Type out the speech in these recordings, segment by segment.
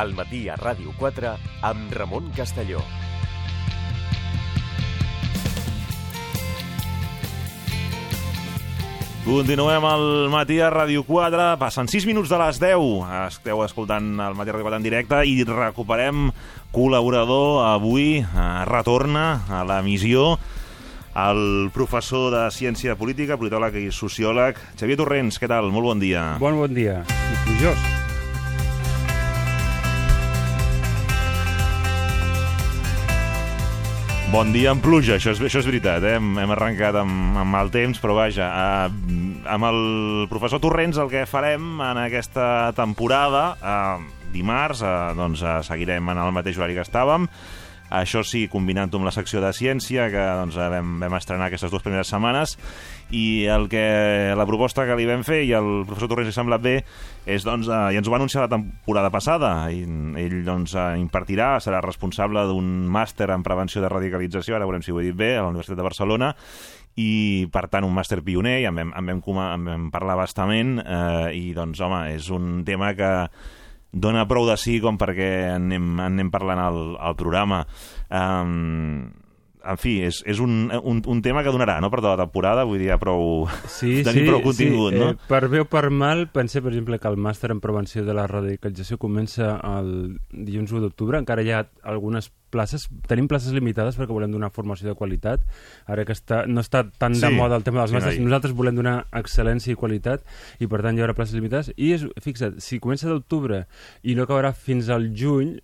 al matí a Ràdio 4 amb Ramon Castelló. Continuem al matí a Ràdio 4. Passen 6 minuts de les 10. Esteu escoltant el matí a Ràdio 4 en directe i recuperem col·laborador. Avui eh, retorna a la missió el professor de Ciència Política, politòleg i sociòleg, Xavier Torrents. Què tal? Molt bon dia. Bon bon dia. I plujós. Bon dia amb pluja, això és, això és veritat, eh? hem, hem arrencat amb, amb mal temps, però vaja, eh, amb el professor Torrents el que farem en aquesta temporada, eh, dimarts, eh, doncs eh, seguirem en el mateix horari que estàvem, això sí, combinant amb la secció de ciència, que doncs, vam, vam estrenar aquestes dues primeres setmanes, i el que la proposta que li vam fer, i el professor Torrents li sembla bé, és, doncs, eh, i ens ho va anunciar la temporada passada, i ell doncs, eh, impartirà, serà responsable d'un màster en prevenció de radicalització, ara veurem si ho he dit bé, a la Universitat de Barcelona, i per tant un màster pioner, i en vam, en vam, en vam parlar bastament, eh, i doncs home, és un tema que dona prou de sí com perquè anem, anem parlant al, al programa. Um, en fi, és, és un, un, un tema que donarà, no?, per tota la temporada, vull dir, ja prou... Sí, tenir sí, prou contingut, sí. no? Eh, per bé o per mal, pensé, per exemple, que el màster en prevenció de la radicalització comença el dilluns 1 d'octubre, encara hi ha algunes places, tenim places limitades perquè volem donar formació de qualitat, ara que està, no està tan Sí, de moda el tema dels sí, màsters, noi. nosaltres volem donar excel·lència i qualitat i per tant hi haurà places limitades i és, fixa't, si comença d'octubre i no acabarà fins al juny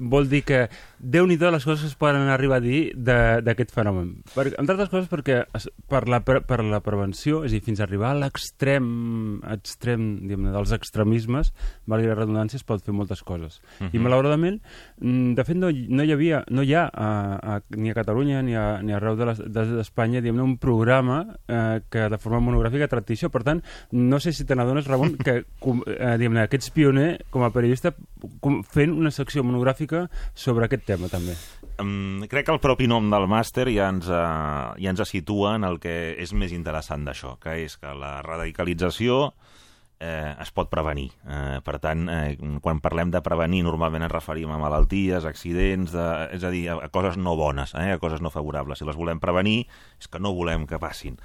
vol dir que déu nhi les coses que es poden arribar a dir de- d'aquest fenomen. Per, entre altres coses perquè es- per la, pre- per la prevenció, és a dir, fins a arribar a l'extrem extrem, diguem dels extremismes, valgui la redundància, es pot fer moltes coses. I malauradament, mm, de fet, no, hi- no hi havia, no hi ha a, a, ni a Catalunya ni, a, ni arreu de les- de- d'Espanya, diguem un programa eh, que de forma monogràfica tracti això. Per tant, no sé si te n'adones, Ramon, que com, eh, que ets pioner com a periodista com, fent una secció monogràfica sobre aquest tema, també. Um, crec que el propi nom del màster ja ens, uh, ja ens situa en el que és més interessant d'això, que és que la radicalització eh, es pot prevenir. Eh, per tant, eh, quan parlem de prevenir, normalment ens referim a malalties, accidents, de, és a dir, a, a coses no bones, eh, a coses no favorables. Si les volem prevenir, és que no volem que passin.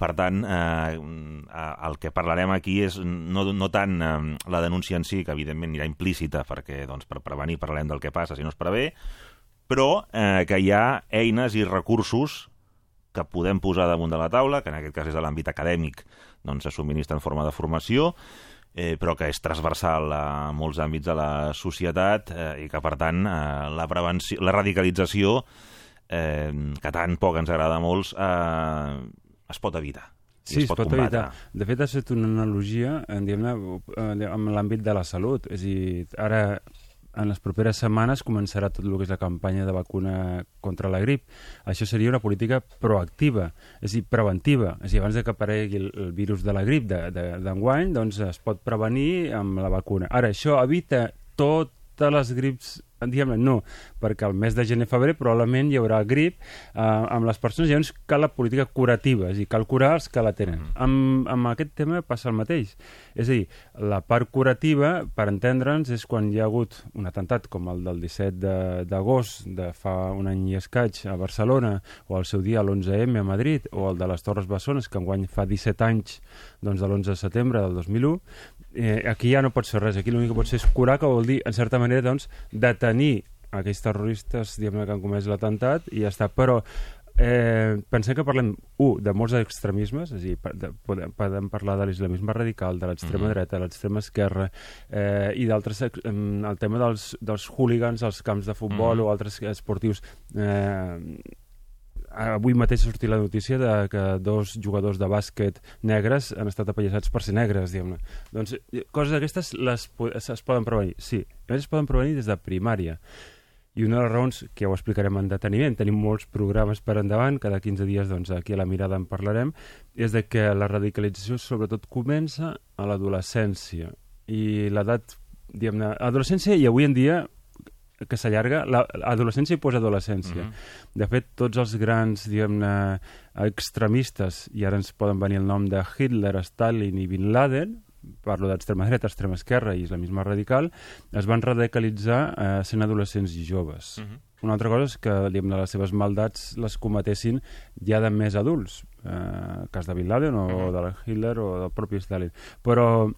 Per tant, eh, el que parlarem aquí és no, no tant eh, la denúncia en si, que evidentment anirà implícita, perquè doncs, per prevenir parlem del que passa si no es prevé, però eh, que hi ha eines i recursos que podem posar damunt de la taula, que en aquest cas és de l'àmbit acadèmic, doncs se subministra en forma de formació, eh, però que és transversal a molts àmbits de la societat eh, i que, per tant, eh, la, prevenció, la radicalització, eh, que tan poc ens agrada a molts, eh, es pot evitar. Sí, es pot, combatre. evitar. De fet, has fet una analogia eh, diguem-ne, eh, amb l'àmbit de la salut. És a dir, ara, en les properes setmanes, començarà tot el que és la campanya de vacuna contra la grip. Això seria una política proactiva, és a dir, preventiva. És a dir, abans de que aparegui el, el virus de la grip d'enguany, de, d'enguany, doncs es pot prevenir amb la vacuna. Ara, això evita totes les grips diguem no, perquè al mes de gener-febrer probablement hi haurà grip eh, amb les persones, llavors cal la política curativa, és a dir, cal curar els que la tenen. Amb, amb aquest tema passa el mateix. És a dir, la part curativa, per entendre'ns, és quan hi ha hagut un atemptat com el del 17 de- d'agost de, fa un any i escaig a Barcelona, o el seu dia l'11M a Madrid, o el de les Torres Bessones, que enguany fa 17 anys doncs, de l'11 de setembre del 2001, eh, aquí ja no pots fer res, aquí l'únic que pots fer és curar, que vol dir, en certa manera, doncs, detenir aquells terroristes diguem que han comès l'atemptat i ja està, però eh, pensem que parlem, un, de molts extremismes, és a dir, de, podem, podem parlar de l'islamisme radical, de l'extrema Mhm. dreta, de l'extrema esquerra, eh, i d'altres, em, el tema dels, dels hooligans als camps de futbol Mhm. o altres esportius. Eh, avui mateix ha sortit la notícia de que dos jugadors de bàsquet negres han estat apallissats per ser negres, diguem-ne. Doncs eh, coses d'aquestes les es poden prevenir, sí. A més es poden prevenir des de primària. I una de les raons, que ja ho explicarem en deteniment, tenim molts programes per endavant, cada 15 dies doncs, aquí a la mirada en parlarem, és de que la radicalització sobretot comença a l'adolescència. I l'edat, diguem-ne, adolescència i avui en dia que s'allarga, la- adolescència i postadolescència. Mhm. De fet, tots els grans, diguem-ne, extremistes, i ara ens poden venir el nom de Hitler, Stalin i Bin Laden, parlo d'extrema dreta, extrema esquerra i islamisme radical, es van radicalitzar eh, sent adolescents i joves. Uh -huh. Una altra cosa és que diguem, les seves maldats les cometessin ja de més adults, eh, cas de Bin Laden o uh -huh. de Hitler o del propi Stalin. Però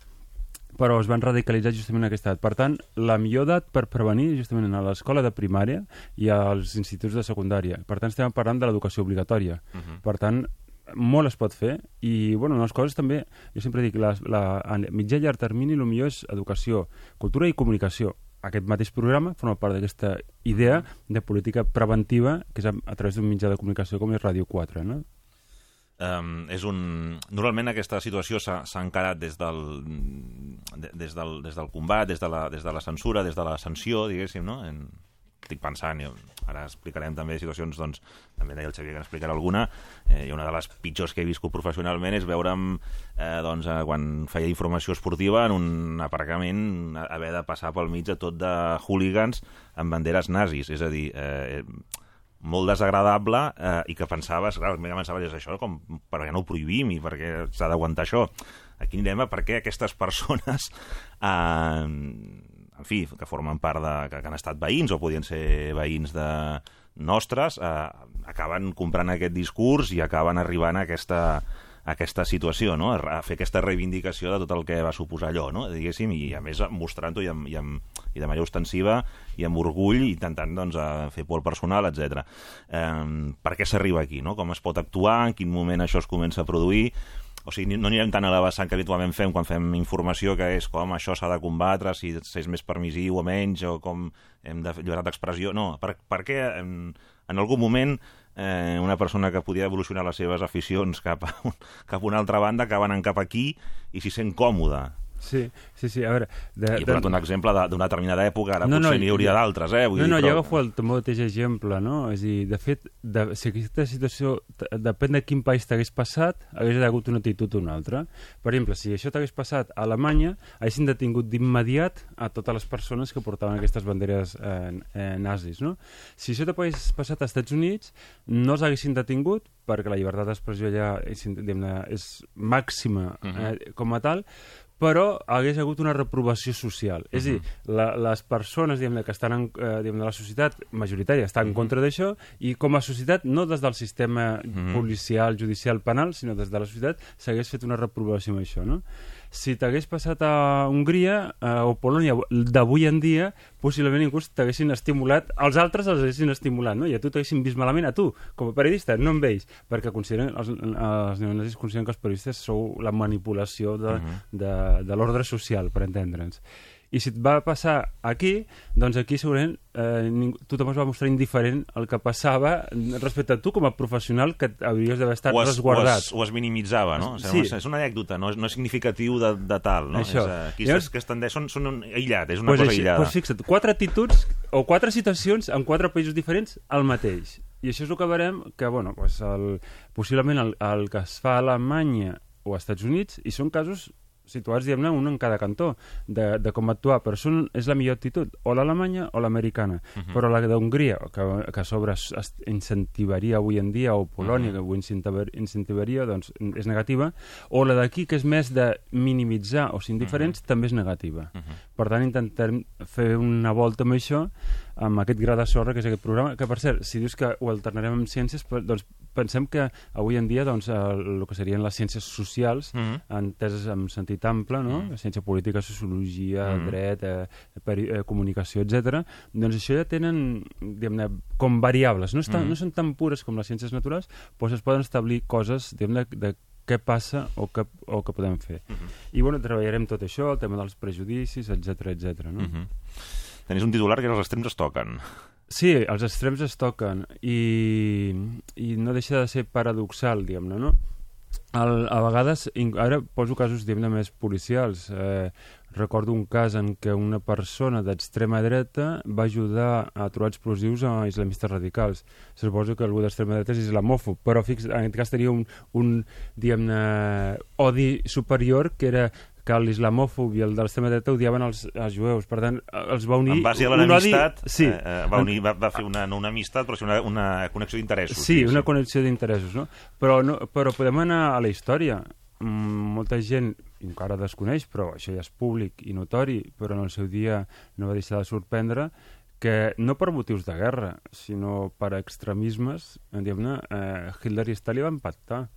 però es van radicalitzar justament en aquesta edat. Per tant, la millor edat per prevenir justament a l'escola de primària i als instituts de secundària. Per tant, estem parlant de l'educació obligatòria. Uh -huh. Per tant, molt es pot fer i, bueno, les coses també, jo sempre dic, la, la, a mitjà i llarg termini el millor és educació, cultura i comunicació. Aquest mateix programa forma part d'aquesta idea de política preventiva que és a, a través d'un mitjà de comunicació com és Ràdio 4, no? Um, és un... Normalment aquesta situació s'ha encarat des del, des, del, des del combat, des de, la, des de la censura, des de la sanció, diguéssim, no? En, estic pensant, i ara explicarem també situacions, doncs, també deia el Xavier que n'explicarà alguna, eh, i una de les pitjors que he viscut professionalment és veure'm, eh, doncs, eh, quan feia informació esportiva en un aparcament, haver de passar pel mig de tot de hooligans amb banderes nazis, és a dir, eh, molt desagradable eh, i que pensaves, clar, el pensava és això, com, per què no ho prohibim i per què s'ha d'aguantar això? Aquí anirem a per què aquestes persones eh, en fi, que formen part de... Que, que han estat veïns o podien ser veïns de nostres, eh, acaben comprant aquest discurs i acaben arribant a aquesta, aquesta situació, no? a fer aquesta reivindicació de tot el que va suposar allò, no? diguéssim, i a més mostrant-ho i, amb, i, amb, i de manera ostensiva i amb orgull, intentant doncs, a fer por personal, etc. Eh, per què s'arriba aquí? No? Com es pot actuar? En quin moment això es comença a produir? o sigui, no anirem tant a la vessant que habitualment fem quan fem informació, que és com això s'ha de combatre, si és més permissiu o menys, o com hem de llibertat d'expressió. No, per, què en, en algun moment eh, una persona que podia evolucionar les seves aficions cap a, cap a una altra banda, que van cap aquí i s'hi sent còmode. Sí, sí, sí, a veure... De, I he posat de... un exemple d'una determinada època, ara no, potser n'hi hauria d'altres, eh? Vull no, dir, no, però... jo agafo el mateix exemple, no? És a dir, de fet, de, si aquesta situació, depèn de quin país t'hagués passat, hagués hagut una actitud o una altra. Per exemple, si això t'hagués passat a Alemanya, haguessin detingut d'immediat a totes les persones que portaven aquestes banderes eh, eh, nazis, no? Si això t'hagués passat als Estats Units, no els haguessin detingut, perquè la llibertat d'expressió allà és, és màxima uh -huh. eh, com a tal, però hagués hagut una reprovació social. Uh -huh. És a dir, mhm. la, les persones diguem, que estan en, eh, diguem, de la societat majoritària estan uh -huh. en mhm. contra d'això i com a societat, no des del sistema uh mhm. -huh. policial, judicial, penal, sinó des de la societat, s'hagués fet una reprovació amb això, no? Si t'hagués passat a Hongria eh, o Polònia d'avui en dia, possiblement inclús t'haguessin estimulat, els altres els haguessin estimulat, no? i a tu t'haguessin vist malament, a tu, com a periodista, no amb ells, perquè consideren, els, els neonazis consideren que els periodistes sou la manipulació de, uh -huh. de, de l'ordre social, per entendre'ns. I si et va passar aquí, doncs aquí segurament eh, ningú, tothom es va mostrar indiferent al que passava respecte a tu com a professional que hauries d'haver estat es, resguardat. O es, o es minimitzava, no? O sigui, sí. És una anècdota, no és, no és significatiu de, de tal, no? Això. És, eh, aquí Llavors, que es tendeix, són, són aïllat, és una pues cosa així, aïllada. Pues fixa't, quatre actituds o quatre situacions en quatre països diferents al mateix. I això és el que veurem que, bueno, pues el, possiblement el, el que es fa a Alemanya o als Estats Units, i són casos situats, diguem-ne, un en cada cantó de, de com actuar, però són, és la millor actitud, o l'alemanya o l'americana. Uh mhm. -huh. Però la d'Hongria, que, que a sobre incentivaria avui en dia, o Polònia, uh mhm. -huh. que avui incentivaria, doncs és negativa, o la d'aquí, que és més de minimitzar o ser indiferents, uh mhm. -huh. també és negativa. Uh -huh. Per tant, intentem fer una volta amb això, amb aquest gra de sorra que és aquest programa, que per cert, si dius que ho alternarem amb ciències, doncs pensem que avui en dia doncs, el, que serien les ciències socials, mm -hmm. enteses en sentit ample, no? Mm -hmm. ciència política, sociologia, mm -hmm. dret, eh, peri, eh, comunicació, etc. doncs això ja tenen diguem com variables, no, estan, mm -hmm. no són tan pures com les ciències naturals, però es poden establir coses diguem de què passa o què, o què podem fer. Uh -huh. I bueno, treballarem tot això, el tema dels prejudicis, etc etc. no? Uh -huh. Tenis un titular que els extrems es toquen. Sí, els extrems es toquen i, i no deixa de ser paradoxal, diguem-ne, no? El, a vegades, ara poso casos, diguem-ne, més policials. Eh, recordo un cas en què una persona d'extrema dreta va ajudar a trobar explosius a islamistes radicals. Suposo que algú d'extrema dreta és islamòfob, però fix, en aquest cas tenia un, un diguem-ne, odi superior que era que l'islamòfob i el de l'extrema dreta odiaven els, els jueus. Per tant, els va unir... En base a l'enemistat, sí. eh, va, unir, va, va fer una, no una amistat, però sí una, una connexió d'interessos. Sí, sí, una connexió d'interessos, no? Però, no? però podem anar a la història. Mm, molta gent encara desconeix, però això ja és públic i notori, però en el seu dia no va deixar de sorprendre, que no per motius de guerra, sinó per extremismes, diguem-ne, eh, Hitler i Stalin van pactar.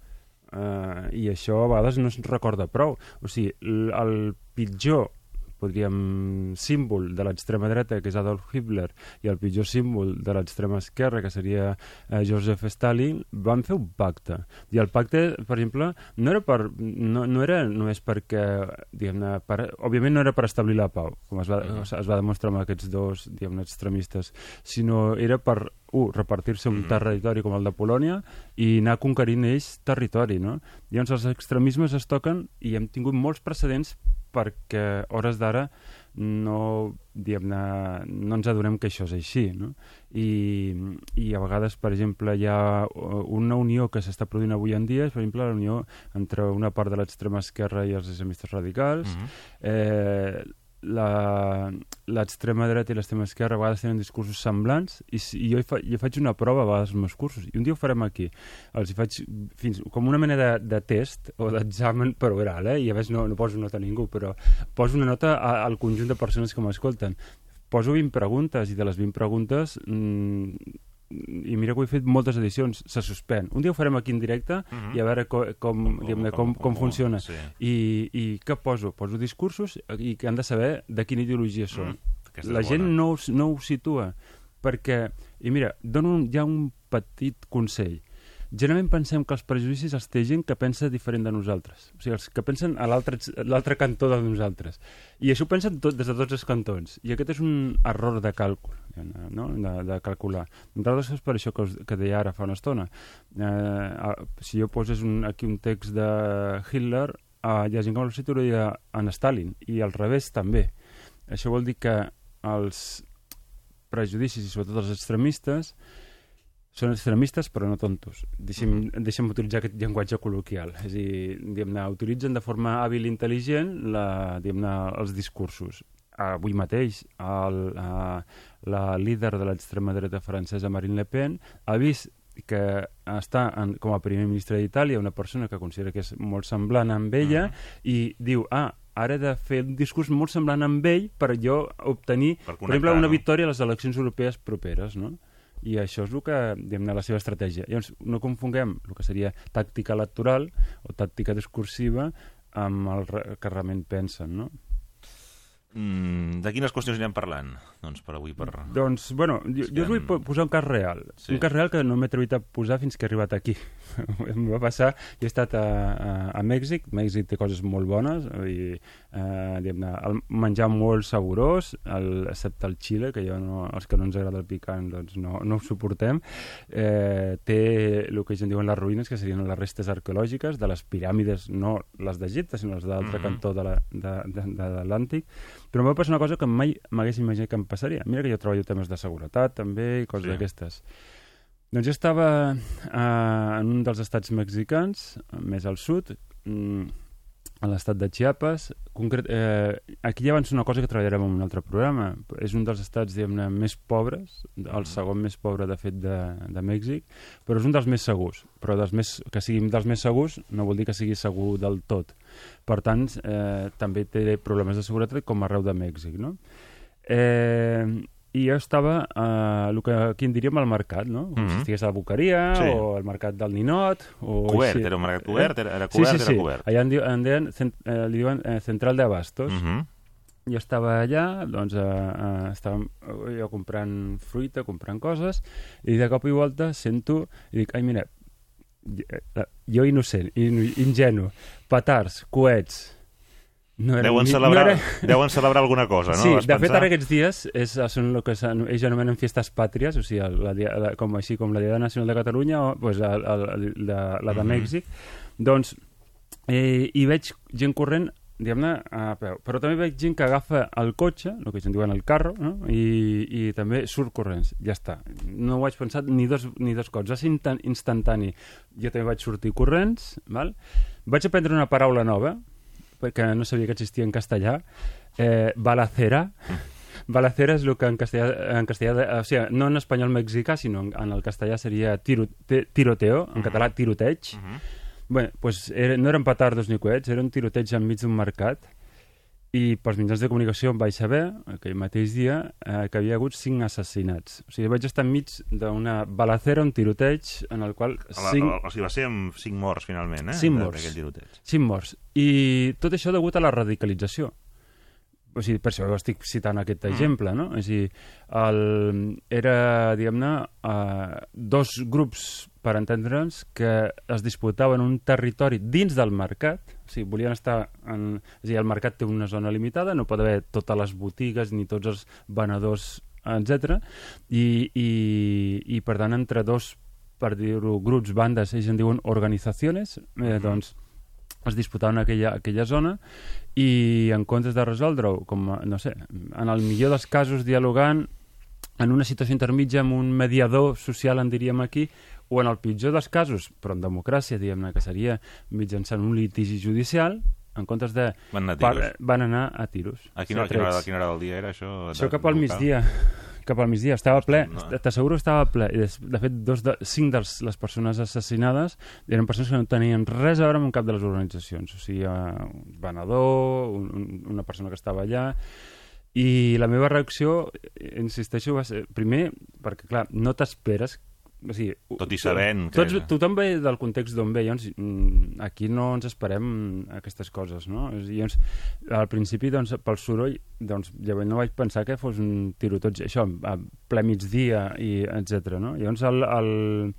Eh, I això a vegades no es recorda prou. O sigui, el pitjor podríem, símbol de l'extrema dreta, que és Adolf Hitler, i el pitjor símbol de l'extrema esquerra, que seria eh, Joseph Stalin, van fer un pacte. I el pacte, per exemple, no era, per, no, no era només perquè, diguem-ne, per, òbviament no era per establir la pau, com es va, es, es va demostrar amb aquests dos, diguem-ne, extremistes, sinó era per un, repartir-se un mm. territori com el de Polònia i anar conquerint ells territori, no? Llavors els extremismes es toquen i hem tingut molts precedents perquè hores d'ara no, no ens adonem que això és així. No? I, I a vegades, per exemple, hi ha una unió que s'està produint avui en dia, és, per exemple, la unió entre una part de l'extrema esquerra i els islamistes radicals, mm -hmm. eh, l'extrema dreta i l'extrema esquerra a vegades tenen discursos semblants i, i jo, hi fa, jo faig una prova a vegades als meus cursos i un dia ho farem aquí els hi faig fins, com una mena de, de test o d'examen per oral eh? i a vegades no, no poso nota a ningú però poso una nota a, al conjunt de persones que m'escolten poso 20 preguntes i de les 20 preguntes mmm, i mira que ho he fet moltes edicions, se suspèn. Un dia ho farem aquí en directe mhm. -huh. i a veure com, com, com, com, com, com, com funciona. Sí. I, I què poso? Poso discursos i que han de saber de quina ideologia són. Mm, La gent no, no ho situa perquè, i mira, dono un, ja un petit consell generalment pensem que els prejudicis els té gent que pensa diferent de nosaltres. O sigui, els que pensen a l'altre cantó de nosaltres. I això ho pensen tot, des de tots els cantons. I aquest és un error de càlcul, no? de, de calcular. Entre altres és per això que, us, que deia ara fa una estona. Eh, si jo posés un, aquí un text de Hitler, eh, hi ha gent que situaria en Stalin, i al revés també. Això vol dir que els prejudicis, i sobretot els extremistes, són extremistes però no tontos. Deixem, mm -hmm. deixem utilitzar aquest llenguatge col·loquial. És a dir, diguem-ne, utilitzen de forma hàbil i intel·ligent la, els discursos. Avui mateix el, a, la líder de l'extrema dreta francesa Marine Le Pen ha vist que està en, com a primer ministre d'Itàlia una persona que considera que és molt semblant amb ella mm -hmm. i diu, ah, ara he de fer un discurs molt semblant amb ell per jo obtenir, per, per exemple, una victòria a les eleccions europees properes, no? I això és el que, diguem la seva estratègia. Llavors, no confonguem el que seria tàctica electoral o tàctica discursiva amb el que realment pensen, no? Mm, de quines qüestions anirem parlant? Doncs per avui, per... Doncs, bueno, jo, jo us vull posar un cas real. Sí. Un cas real que no m'he atrevit a posar fins que he arribat aquí. em va passar, jo he estat a, a, a Mèxic, Mèxic té coses molt bones, i, eh, el menjar molt saborós, el, excepte el xile, que jo no, els que no ens agrada el picant doncs no, no ho suportem. Eh, té el que ells en diuen les ruïnes, que serien les restes arqueològiques de les piràmides, no les d'Egipte, sinó les de l'altre mm -hmm. cantó de l'Atlàntic, però em va passar una cosa que mai m'hagués imaginat que em passaria. Mira que jo treballo temes de seguretat, també, i coses sí. d'aquestes. Doncs jo estava eh, en un dels estats mexicans, més al sud, mm, a l'estat de Chiapas. Concret, eh, aquí ja avança una cosa que treballarem en un altre programa. És un dels estats, diguem-ne, més pobres, el mm. segon més pobre, de fet, de, de Mèxic, però és un dels més segurs. Però dels més, que sigui dels més segurs no vol dir que sigui segur del tot. Per tant, eh, també té problemes de seguretat com arreu de Mèxic, no? Eh, i jo estava eh, el que aquí en diríem al mercat, no? Mm -hmm. Si estigués a la Boqueria sí. o al mercat del Ninot... O cobert, així. era un mercat cobert, era, era cobert, sí, sí, sí. era cobert. Allà en, diu, en deien, cent, eh, li diuen eh, Central de Abastos. Mm -hmm. Jo estava allà, doncs eh, eh, estàvem jo comprant fruita, comprant coses, i de cop i volta sento, i dic, ai, mira, eh, jo innocent, ingenu, petards, coets, no era, deuen, celebrar, no era... deuen celebrar alguna cosa, no? Sí, Vas de pensar? fet, ara aquests dies és, són el que ells anomenen festes pàtries, o sigui, la, la, com, així com la Diada Nacional de Catalunya o pues, la, la, la, la de mm -hmm. Mèxic. Doncs, eh, hi veig gent corrent diguem-ne, a peu. Però també veig gent que agafa el cotxe, el que ells en diuen el carro, no? I, i també surt corrents. Ja està. No ho vaig pensar ni dos, ni dos cops. Va ser instantani. Jo també vaig sortir corrents, val? Vaig aprendre una paraula nova, perquè no sabia que existia en castellà, eh, balacera. Balacera és el que en castellà, en castellà o sigui, no en espanyol mexicà, sinó en, en el castellà seria tiro, tiroteo, en uh -huh. català tiroteig. Uh -huh. Bé, doncs era, no eren petardos ni coets, era un tiroteig enmig d'un mercat i pels mitjans de comunicació em vaig saber, aquell mateix dia, eh, que havia hagut cinc assassinats. O sigui, vaig estar enmig d'una balacera, un tiroteig, en el qual... La, Cinc, O sigui, va ser amb cinc morts, finalment, eh? Cinc morts. tiroteig. cinc morts. I tot això degut a la radicalització. O sigui, per això estic citant aquest Mm. exemple, no? És a dir, el, era, diguem-ne, uh, dos grups, per entendre'ns, que es disputaven un territori dins del mercat, o sigui, volien estar en... És a dir, el mercat té una zona limitada, no pot haver totes les botigues ni tots els venedors, etc. I, i, i per tant, entre dos, per dir-ho, grups, bandes, ells en diuen organitzacions, eh, doncs es disputaven aquella, aquella zona i en comptes de resoldre-ho, com, no sé, en el millor dels casos dialogant en una situació intermitja amb un mediador social, en diríem aquí, o en el pitjor dels casos, però en democràcia, diguem-ne, que seria mitjançant un litigi judicial, en comptes de... Van anar a tiros. van anar a tiros. A quina, a quina, hora, a quina hora del dia era això? Això cap al migdia. Cap al migdia. Estava ple. no. T'asseguro estava ple. De fet, dos de, cinc de les persones assassinades eren persones que no tenien res a veure amb cap de les organitzacions. O sigui, un venedor, un, un, una persona que estava allà... I la meva reacció, insisteixo, va ser... Primer, perquè, clar, no t'esperes o sigui, Tot i sabent que- Tots, tothom ve del context d'on ve, llavors mm, aquí no ens esperem aquestes coses, no? Llavors, al principi, doncs, pel soroll, doncs, llavors no vaig pensar que fos un tiroteig, això, a ple migdia, i etc. no? Llavors, el, el,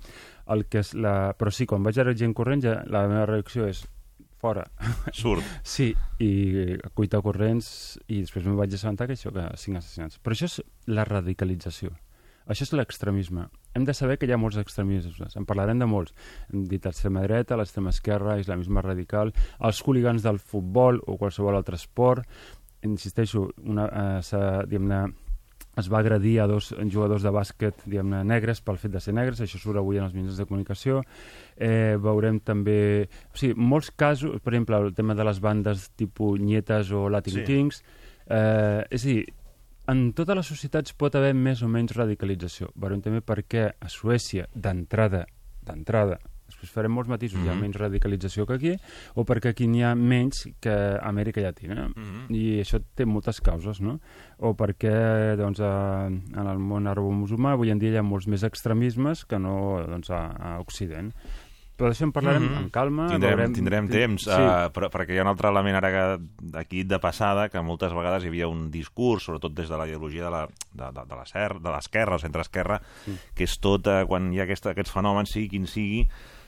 el que és la... Però sí, quan vaig a gent corrent, ja, la meva reacció és fora. Surt. Sí, i cuita corrents, i després me vaig assabentar que això, que cinc assassinats. Però això és la radicalització. Això és l'extremisme. Hem de saber que hi ha molts extremismes. En parlarem de molts. Hem dit l'extrema dreta, l'extrema esquerra, islamisme radical, els hooligans del futbol o qualsevol altre esport. Insisteixo, una, eh, diguem-ne, es va agredir a dos jugadors de bàsquet diguem-ne negres pel fet de ser negres, això surt avui en els mitjans de comunicació. Eh, veurem també... O sigui, molts casos, per exemple, el tema de les bandes tipus Nietes o Latin Sí. Kings, eh, és a dir, en totes les societats pot haver més o menys radicalització. Veurem també per què a Suècia, d'entrada, d'entrada, després farem molts matisos, hi ha Mhm. menys radicalització que aquí, o perquè aquí n'hi ha menys que a Amèrica Llatina. Mhm. I això té moltes causes, no? O perquè doncs, a, en el món arabo-musulmà avui en dia hi ha molts més extremismes que no doncs, a, a Occident. Però d'això en parlarem Mhm. amb calma. Tindrem, veurem... tindrem temps, Sí. uh, però, perquè hi ha un altre element ara que aquí de passada, que moltes vegades hi havia un discurs, sobretot des de la ideologia de la- de, de, de l'esquerra, o centre-esquerra, que és tot, uh, quan hi ha aquesta, aquests fenòmens, sigui quin sigui,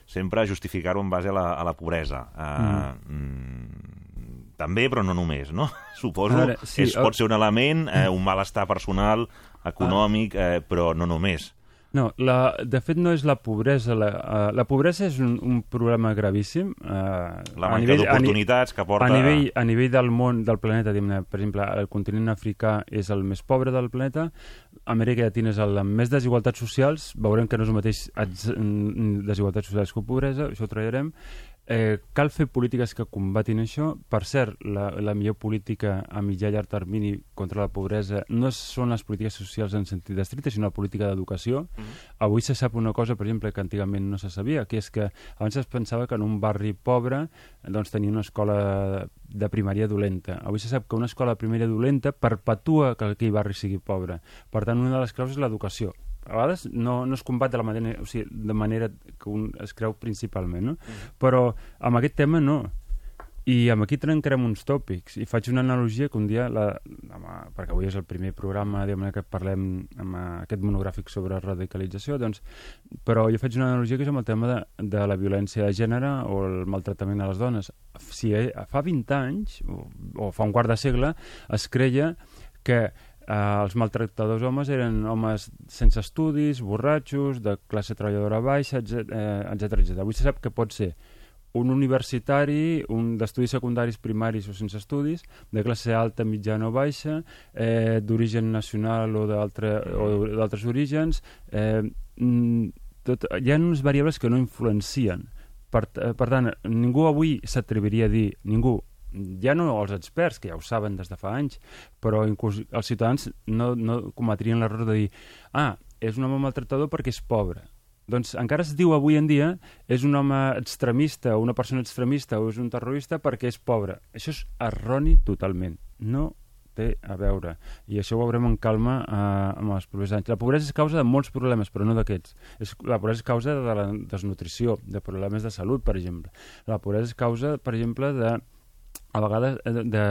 sempre justificar-ho en base a la, a la pobresa. Uh, mm. També, però no només, no? Suposo, A veure, sí, és, pot ser un element, eh, un malestar personal, econòmic, eh, però no només. No, la, de fet no és la pobresa. La, uh, la pobresa és un, un problema gravíssim. Uh, La manca d'oportunitats que porta... A nivell, a nivell del món, del planeta, per exemple, el continent africà és el més pobre del planeta, Amèrica Llatina és el amb més desigualtats socials, veurem que no és el mateix desigualtats socials que pobresa, això ho treballarem. Eh, cal fer polítiques que combatin això. Per cert, la, la millor política a mitjà i llarg termini contra la pobresa no són les polítiques socials en sentit estricte, sinó la política d'educació. Avui se sap una cosa, per exemple, que antigament no se sabia, que és que abans es pensava que en un barri pobre doncs, tenia una escola de primària dolenta. Avui se sap que una escola de primària dolenta perpetua que aquell barri sigui pobre. Per tant, una de les claus és l'educació. A vegades no, no es combat de la manera, o sigui, de manera que un es creu principalment, no? Però amb aquest tema no. I amb aquí trencarem uns tòpics. I faig una analogia que un dia, la, amb, perquè avui és el primer programa que parlem amb aquest monogràfic sobre radicalització, doncs, però jo faig una analogia que és amb el tema de, de la violència de gènere o el maltractament a les dones. Si eh, fa 20 anys, o, o fa un quart de segle, es creia que eh, els maltractadors homes eren homes sense estudis, borratxos, de classe treballadora baixa, etc. etc, etc. Avui se sap que pot ser un universitari, un d'estudis secundaris primaris o sense estudis, de classe alta, mitjana o baixa, eh, d'origen nacional o d'altres orígens, eh, mm, tot, hi ha unes variables que no influencien. Per, eh, per tant, ningú avui s'atreviria a dir, ningú, ja no els experts, que ja ho saben des de fa anys, però inclús els ciutadans no, no cometrien l'error de dir ah, és un home maltractador perquè és pobre. doncs encara es diu avui en dia és un home extremista una persona extremista o és un terrorista perquè és pobre. Això és erroni totalment. No té a veure. I això ho veurem en calma eh, amb els propers anys. La pobresa és causa de molts problemes, però no d'aquests. La pobresa és causa de la desnutrició, de problemes de salut, per exemple. La pobresa és causa, per exemple, de a vegades eh, de,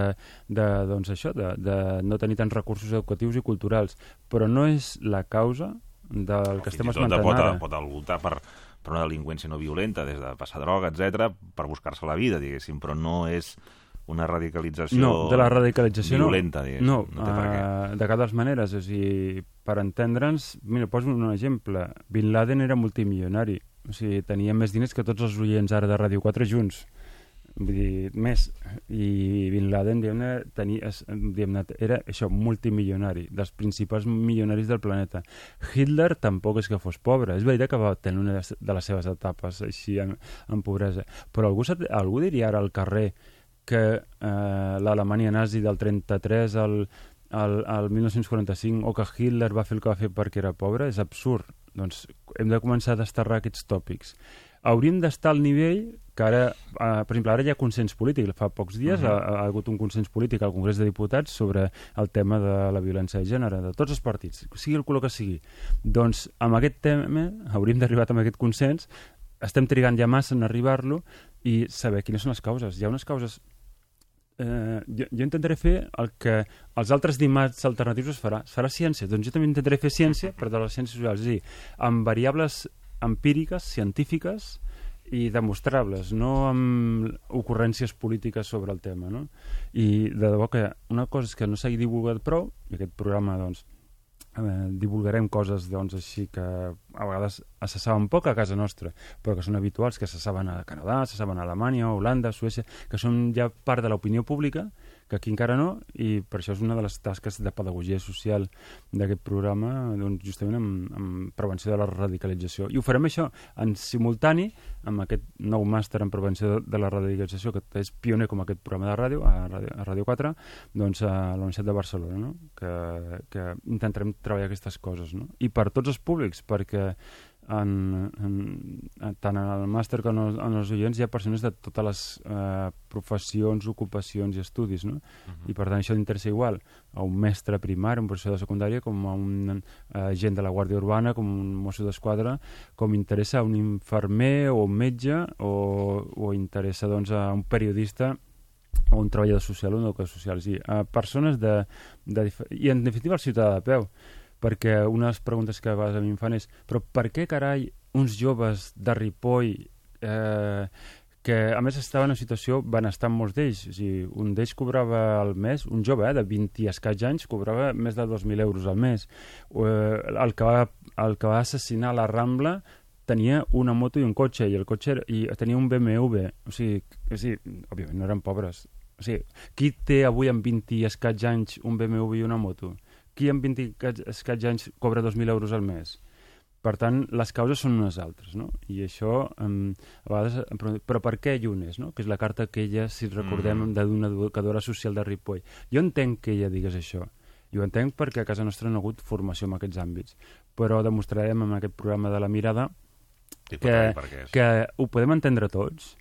de, doncs això, de, de no tenir tants recursos educatius i culturals, però no és la causa del que estem esmentant pot, ara. Pot voltar per, per una delinqüència no violenta, des de passar droga, etc per buscar-se la vida, diguéssim, però no és una radicalització no, de la radicalització violenta, diguéssim. No, no té per què. Uh, de cap de les maneres. O sigui, per entendre'ns, mira, poso un exemple. Bin Laden era multimilionari. O sigui, tenia més diners que tots els oients ara de Ràdio 4 junts vull dir, més i Bin Laden diguem tenia, diguem era això, multimilionari dels principals milionaris del planeta. Hitler tampoc és que fos pobre. És veritat que va tenir una de les seves etapes així en, en pobresa. Però algú, algú diria ara al carrer que eh, l'Alemanya nazi del 33 al, al, al 1945 o que Hitler va fer el que va fer perquè era pobre és absurd. Doncs hem de començar a desterrar aquests tòpics hauríem d'estar al nivell que ara, eh, per exemple, ara hi ha consens polític. Fa pocs dies uh -huh. ha, ha hagut un consens polític al Congrés de Diputats sobre el tema de la violència de gènere, de tots els partits, sigui el color que sigui. Doncs amb aquest tema hauríem d'arribar amb aquest consens, estem trigant ja massa en arribar-lo i saber quines són les causes. Hi ha unes causes eh, jo, jo intentaré fer el que els altres dimarts alternatius es farà. Es farà ciència. Doncs jo també intentaré fer ciència, però de les ciències socials. És a dir, amb variables empíriques, científiques i demostrables, no amb ocurrències polítiques sobre el tema. No? I de debò que una cosa és que no s'ha divulgat prou, i aquest programa doncs, eh, divulgarem coses doncs, així que a vegades se saben poc a casa nostra, però que són habituals, que se saben a Canadà, se saben a Alemanya, Holanda, Suècia, que són ja part de l'opinió pública que aquí encara no, i per això és una de les tasques de pedagogia social d'aquest programa, doncs, justament amb, amb prevenció de la radicalització. I ho farem això en simultani amb aquest nou màster en prevenció de la radicalització, que és pioner com aquest programa de ràdio, a Ràdio, a ràdio 4, doncs a la Universitat de Barcelona, no? que, que intentarem treballar aquestes coses. No? I per tots els públics, perquè en, en, tant en el màster com en, en els oients hi ha persones de totes les eh, professions, ocupacions i estudis, no? Uh -huh. I per tant això interessa igual a un mestre primari, un professor de secundària, com a un eh, agent de la Guàrdia Urbana, com un mosso d'esquadra, com interessa a un infermer o un metge o, o interessa doncs, a un periodista o un treballador social o un educador social. Sí, a persones de, de... I en definitiva el ciutadà de peu perquè una de les preguntes que a vegades a mi em fan és però per què carai uns joves de Ripoll eh, que a més estaven en una situació benestant molts d'ells? O sigui, un d'ells cobrava al mes un jove eh, de 20 i escaig anys cobrava més de 2.000 euros al mes. Eh, el, que va, el que va assassinar la Rambla tenia una moto i un cotxe i el cotxe era, i tenia un BMW o sigui, o sigui, òbviament no eren pobres. O sigui, qui té avui amb 20 i escaig anys un BMW i una moto? Qui amb 20 escaig anys cobra 2.000 euros al mes? Per tant, les causes són unes altres, no? I això, um, a vegades... Però, però per què Llunes, no? Que és la carta que ella, si recordem, mm. d'una educadora social de Ripoll. Jo entenc que ella digués això. Ho entenc perquè a casa nostra no ha hagut formació en aquests àmbits. Però demostrarem en aquest programa de la mirada que, que ho podem entendre tots,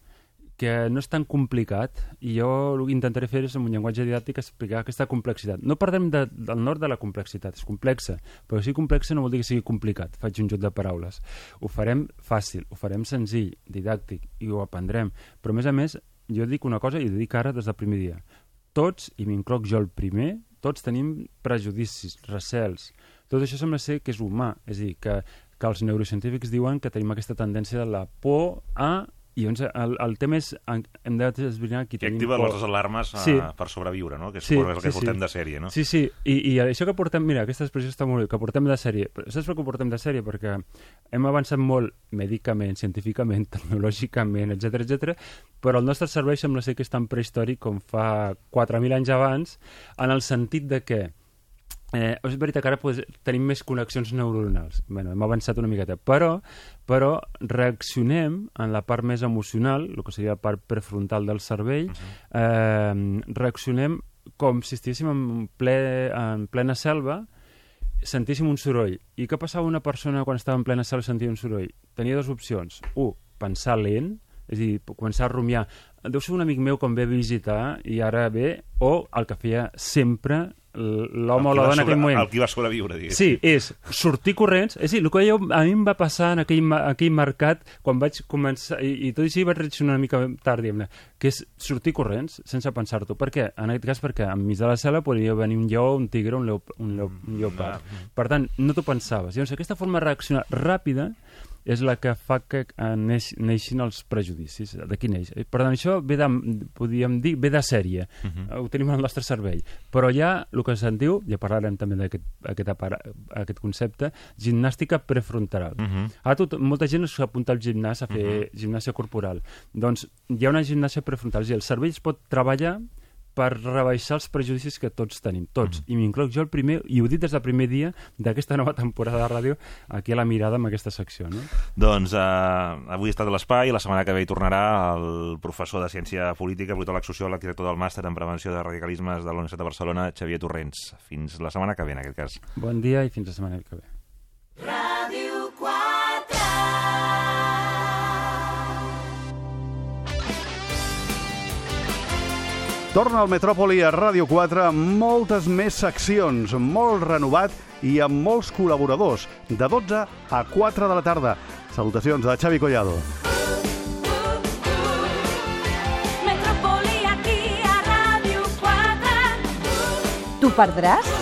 que no és tan complicat i jo el que intentaré fer és amb un llenguatge didàctic explicar aquesta complexitat. No perdem de, del nord de la complexitat, és complexa, però si complexa no vol dir que sigui complicat, faig un joc de paraules. Ho farem fàcil, ho farem senzill, didàctic, i ho aprendrem. Però a més a més, jo dic una cosa i ho dic ara des del primer dia. Tots, i m'incloc jo el primer, tots tenim prejudicis, recels. Tot això sembla ser que és humà, és a dir, que, que els neurocientífics diuen que tenim aquesta tendència de la por a i llavors el, el tema és, hem d'esbrinar qui tenim... activa les alarmes a, sí. per sobreviure, no? Que és sí, el que sí, portem sí. de sèrie, no? Sí, sí, I, i això que portem, mira, aquesta expressió està molt bé, que portem de sèrie. Saps per què portem de sèrie? Perquè hem avançat molt mèdicament, científicament, tecnològicament, etc etc. però el nostre servei sembla ser que és tan prehistòric com fa 4.000 anys abans, en el sentit de que Eh, és veritat que ara pues, tenim més connexions neuronals. bueno, hem avançat una miqueta, però, però reaccionem en la part més emocional, el que seria la part prefrontal del cervell, uh -huh. eh, reaccionem com si estiguéssim en, ple, en plena selva sentíssim un soroll. I què passava una persona quan estava en plena sala i sentia un soroll? Tenia dues opcions. Un, pensar lent, és a dir, començar a rumiar. Deu ser un amic meu com ve a visitar i ara ve, o el que feia sempre l'home o la dona en aquell moment. El que va sobreviure, diguéssim. Sí, és sortir corrents. És a dir, el que jo, a mi em va passar en aquell, aquell mercat quan vaig començar, i, i tot i així vaig reaccionar una mica tard, diguem que és sortir corrents sense pensar-t'ho. Per què? En aquest cas perquè enmig de la cel·la podria venir un lleó, un tigre, un, leop, un, un lleopard. Mm. Per tant, no t'ho pensaves. Llavors, aquesta forma de reaccionar ràpida és la que fa que eh, neix, neixin els prejudicis. D'aquí neix. Eh, per tant, això ve de, podríem dir, ve de sèrie. Uh mhm. -huh. Ho tenim al nostre cervell. Però ja, el que se'n diu, ja parlarem també d'aquest aquest, aquest concepte, gimnàstica prefrontal. Uh mhm. -huh. Ara tot, molta gent s'apunta al gimnàs a fer uh mhm. -huh. gimnàsia corporal. Doncs hi ha una gimnàsia prefrontal. És dir, el cervell es pot treballar per rebaixar els prejudicis que tots tenim, tots. Mm. I m'incloc jo el primer, i ho dit des del primer dia d'aquesta nova temporada de ràdio, aquí a la mirada amb aquesta secció. No? Doncs eh, avui ha estat l'espai, la setmana que ve hi tornarà el professor de Ciència Política, politòleg sociòleg, director del màster en Prevenció de Radicalismes de la Universitat de Barcelona, Xavier Torrents. Fins la setmana que ve, en aquest cas. Bon dia i fins la setmana que ve. Ràdio Torna al Metròpoli a Ràdio 4 amb moltes més seccions, molt renovat i amb molts col·laboradors, de 12 a 4 de la tarda. Salutacions de Xavi Collado. Metrópoli aquí a Ràdio 4. T'ho perdràs?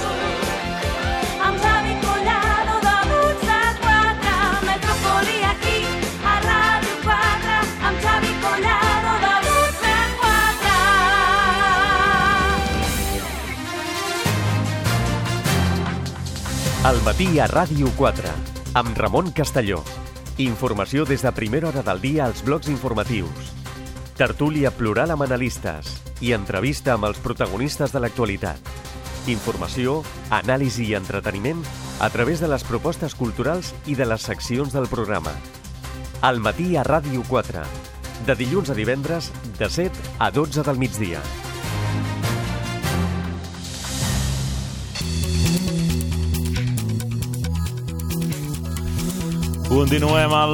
El matí a Ràdio 4, amb Ramon Castelló. Informació des de primera hora del dia als blocs informatius. Tertúlia plural amb analistes i entrevista amb els protagonistes de l'actualitat. Informació, anàlisi i entreteniment a través de les propostes culturals i de les seccions del programa. El matí a Ràdio 4, de dilluns a divendres, de 7 a 12 del migdia. Continuem al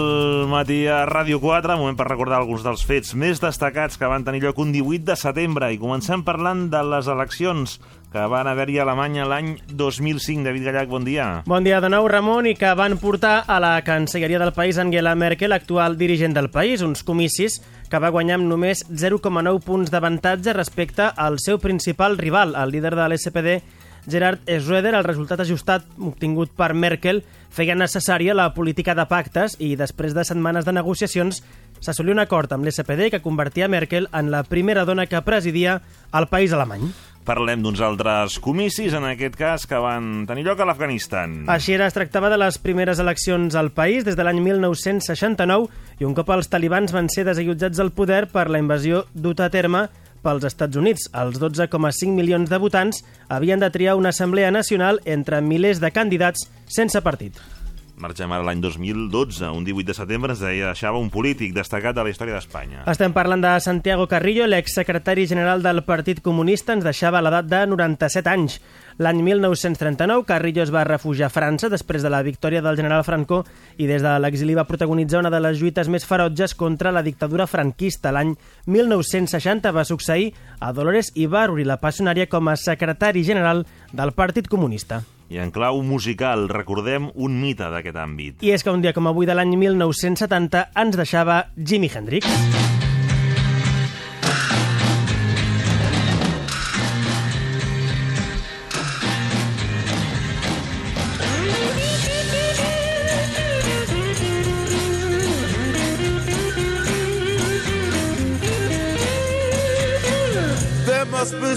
matí a Ràdio 4, moment per recordar alguns dels fets més destacats que van tenir lloc un 18 de setembre i comencem parlant de les eleccions que van haver-hi a Alemanya l'any 2005. David Gallac, bon dia. Bon dia de nou, Ramon, i que van portar a la cancelleria del país Angela Merkel, actual dirigent del país, uns comicis que va guanyar amb només 0,9 punts d'avantatge respecte al seu principal rival, el líder de l'SPD, Gerard Schröder, el resultat ajustat obtingut per Merkel feia necessària la política de pactes i després de setmanes de negociacions s'assolió un acord amb l'SPD que convertia Merkel en la primera dona que presidia el país alemany. Parlem d'uns altres comicis, en aquest cas, que van tenir lloc a l'Afganistan. Així era, es tractava de les primeres eleccions al país des de l'any 1969 i un cop els talibans van ser desallotjats del poder per la invasió duta a terme pels Estats Units. Els 12,5 milions de votants havien de triar una assemblea nacional entre milers de candidats sense partit. Marxem ara l'any 2012, un 18 de setembre, es deixava un polític destacat de la història d'Espanya. Estem parlant de Santiago Carrillo, l'exsecretari general del Partit Comunista, ens deixava l'edat de 97 anys. L'any 1939, Carrillo es va refugiar a França després de la victòria del general Franco i des de l'exili va protagonitzar una de les lluites més ferotges contra la dictadura franquista. L'any 1960 va succeir a Dolores Ibarri, la passionària com a secretari general del Partit Comunista. I en clau musical recordem un mite d'aquest àmbit. I és que un dia com avui de l'any 1970 ens deixava Jimi Hendrix.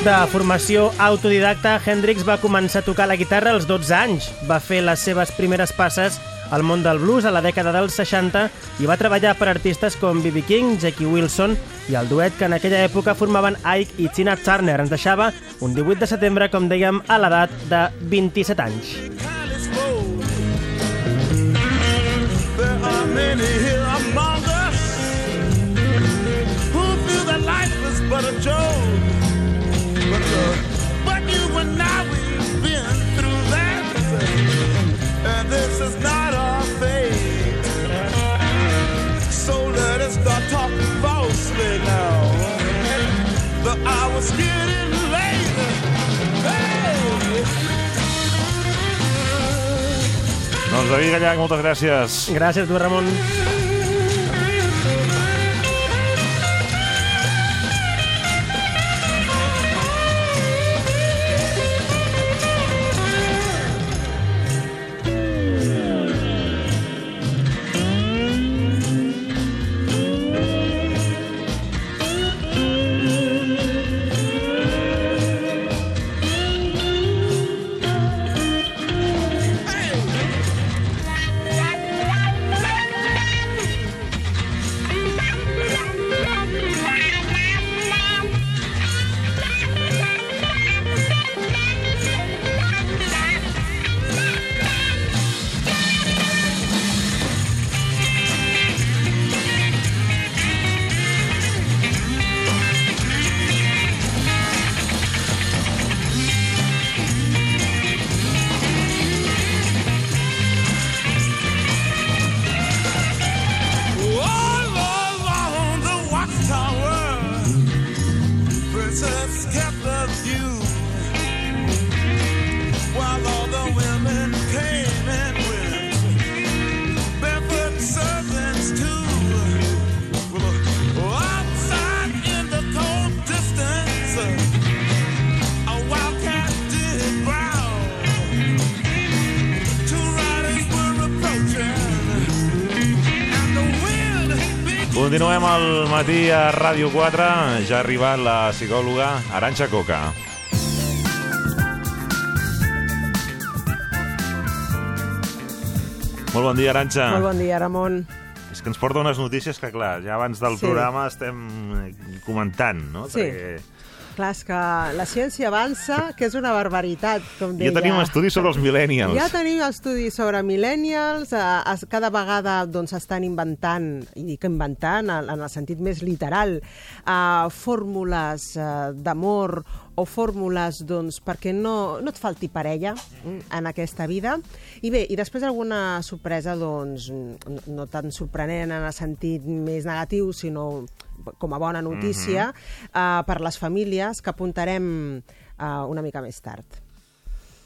De formació autodidacta, Hendrix va començar a tocar la guitarra als 12 anys. Va fer les seves primeres passes al món del blues a la dècada dels 60 i va treballar per artistes com B.B. King, Jackie Wilson i el duet que en aquella època formaven Ike i Tina Turner. Ens deixava un 18 de setembre, com dèiem, a l'edat de 27 anys. There are many here David Gallac, moltes gràcies. Gràcies, tu, Ramon. Continuem al matí a Ràdio 4. Ja ha arribat la psicòloga Aranxa Coca. Molt bon dia, Aranxa. Molt bon dia, Ramon. És que ens porta unes notícies que, clar, ja abans del Sí. programa estem comentant, no? Sí. Clar, és que la ciència avança, que és una barbaritat, com deia. Ja tenim estudis sobre els millennials. Ja tenim estudis sobre millennials, eh, cada vegada doncs, estan inventant, i dic inventant en, en el sentit més literal, eh, fórmules eh, d'amor o fórmules doncs, perquè no, no et falti parella mm, en aquesta vida. I bé, i després alguna sorpresa, doncs, no, no tan sorprenent en el sentit més negatiu, sinó com a bona notícia, mm -hmm. uh, per les famílies que apuntarem uh, una mica més tard.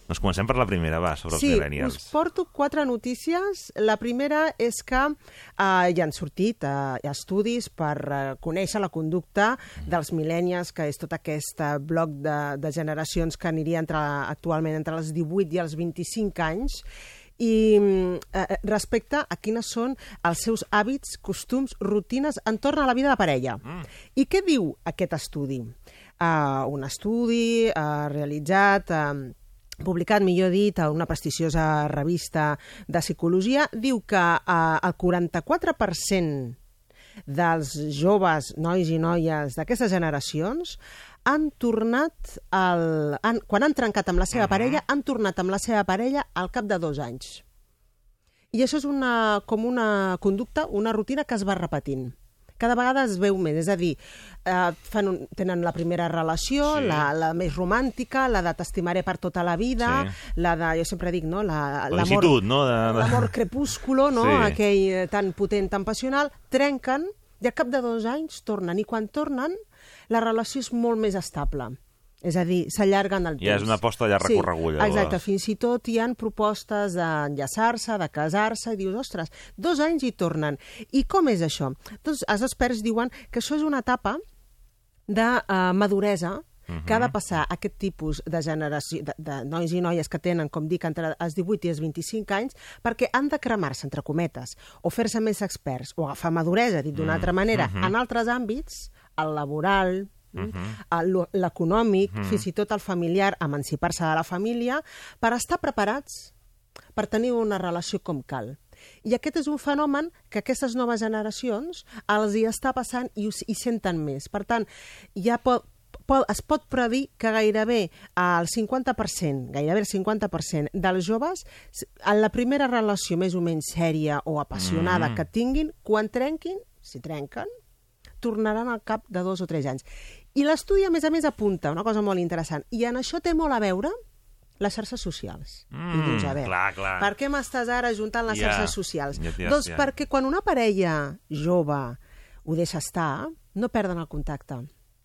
Doncs comencem per la primera, va, sobre Sí, els millennials. us porto quatre notícies. La primera és que eh, hi han sortit eh, estudis per eh, conèixer la conducta dels millennials, que és tot aquest eh, bloc de, de generacions que aniria entre, actualment entre els 18 i els 25 anys, i mm, eh, respecte a quines són els seus hàbits, costums, rutines entorn a la vida de parella. Mm. I què diu aquest estudi? Uh, un estudi uh, realitzat... Uh, publicat, millor dit, a una prestigiosa revista de psicologia, diu que eh, el 44% dels joves, nois i noies d'aquestes generacions han tornat, al, han, quan han trencat amb la seva parella, han tornat amb la seva parella al cap de dos anys. I això és una, com una conducta, una rutina que es va repetint. Cada vegada es veu més, és a dir, eh, fan un, tenen la primera relació, Sí. la, la més romàntica, la de t'estimaré per tota la vida, Sí. la de, jo sempre dic, no? La, La l'amor- licitud, no? De, l'amor crepúsculo, no? Sí. aquell eh, tan potent, tan passional, trenquen i al cap de dos anys tornen. I quan tornen, la relació és molt més estable. És a dir, s'allarguen el temps. Ja és una aposta llarg recorregut, llavors. Exacte, fins i tot hi han propostes d'enllaçar-se, de casar-se, i dius, ostres, dos anys hi tornen. I com és això? Doncs els experts diuen que això és una etapa de uh, maduresa que ha de passar aquest tipus de generació, de, de nois i noies que tenen, com dic, entre els 18 i els 25 anys, perquè han de cremar-se, entre cometes, o fer-se més experts, o agafar maduresa, dit d'una altra manera, en altres àmbits, el laboral, el lo- l'econòmic, fins i tot el familiar, emancipar-se de la família, per estar preparats per tenir una relació com cal. I aquest és un fenomen que aquestes noves generacions els hi està passant i hi senten més. Per tant, ja pot, pot, es pot predir que gairebé el 50%, gairebé el 50% dels joves, en la primera relació més o menys sèria o apassionada mm. que tinguin, quan trenquin, si trenquen, tornaran al cap de dos o tres anys. I l'estudi, a més a més, apunta una cosa molt interessant, i en això té molt a veure les xarxes socials. I Mm, dius, a veure, clar, clar. per què m'estàs ara juntant les Ja, xarxes socials? ja, ja, doncs ja. perquè quan una parella jove ho deixa estar, no perden el contacte.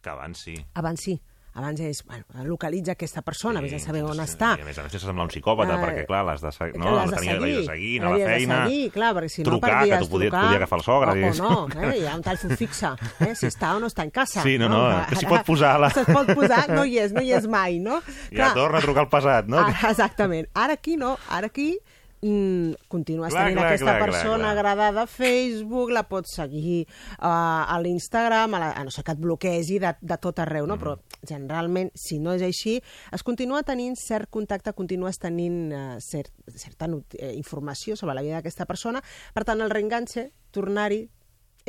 Que abans sí. Abans sí, abans és, bueno, localitza aquesta persona, vés a saber on sí, està. I a més a més sense semblar un psicòpata, Ah, perquè clar, l'has de, seguir, no, l'has de seguir, de seguir, anar a la de feina, seguir, clar, perquè si no trucar, perdies que tu podia, podia agafar el sogre. o, o digues. no, eh? hi ha un telèfon fixe, eh? si està o no està en casa. Sí, no, no, que s'hi pot posar la- Se pot posar, no hi és, no hi és mai, no? Ja torna a trucar al passat, no? Ah, exactament. Ara aquí no, ara aquí mm, continues Clar, tenint clar, aquesta clar, clar, persona clar. agradada a Facebook, la pots seguir uh, a l'Instagram, a, la, a no ser que et bloquegi de, de tot arreu, no? Mm. però generalment, si no és així, es continua tenint cert contacte, continues tenint uh, cert, certa eh, informació sobre la vida d'aquesta persona, per tant, el reenganxe, tornar-hi,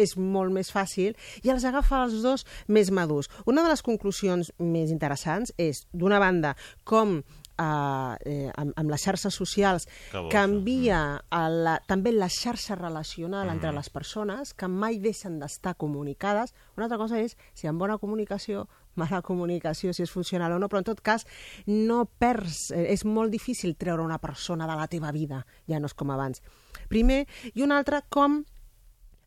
és molt més fàcil i els agafa els dos més madurs. Una de les conclusions més interessants és, d'una banda, com eh, eh, amb, amb les xarxes socials Que canvia a la, també la xarxa relacional Mm. entre les persones que mai deixen d'estar comunicades. Una altra cosa és si amb bona comunicació, mala comunicació, si és funcional o no, però en tot cas no perds, eh, és molt difícil treure una persona de la teva vida, ja no és com abans. Primer, i un altre, com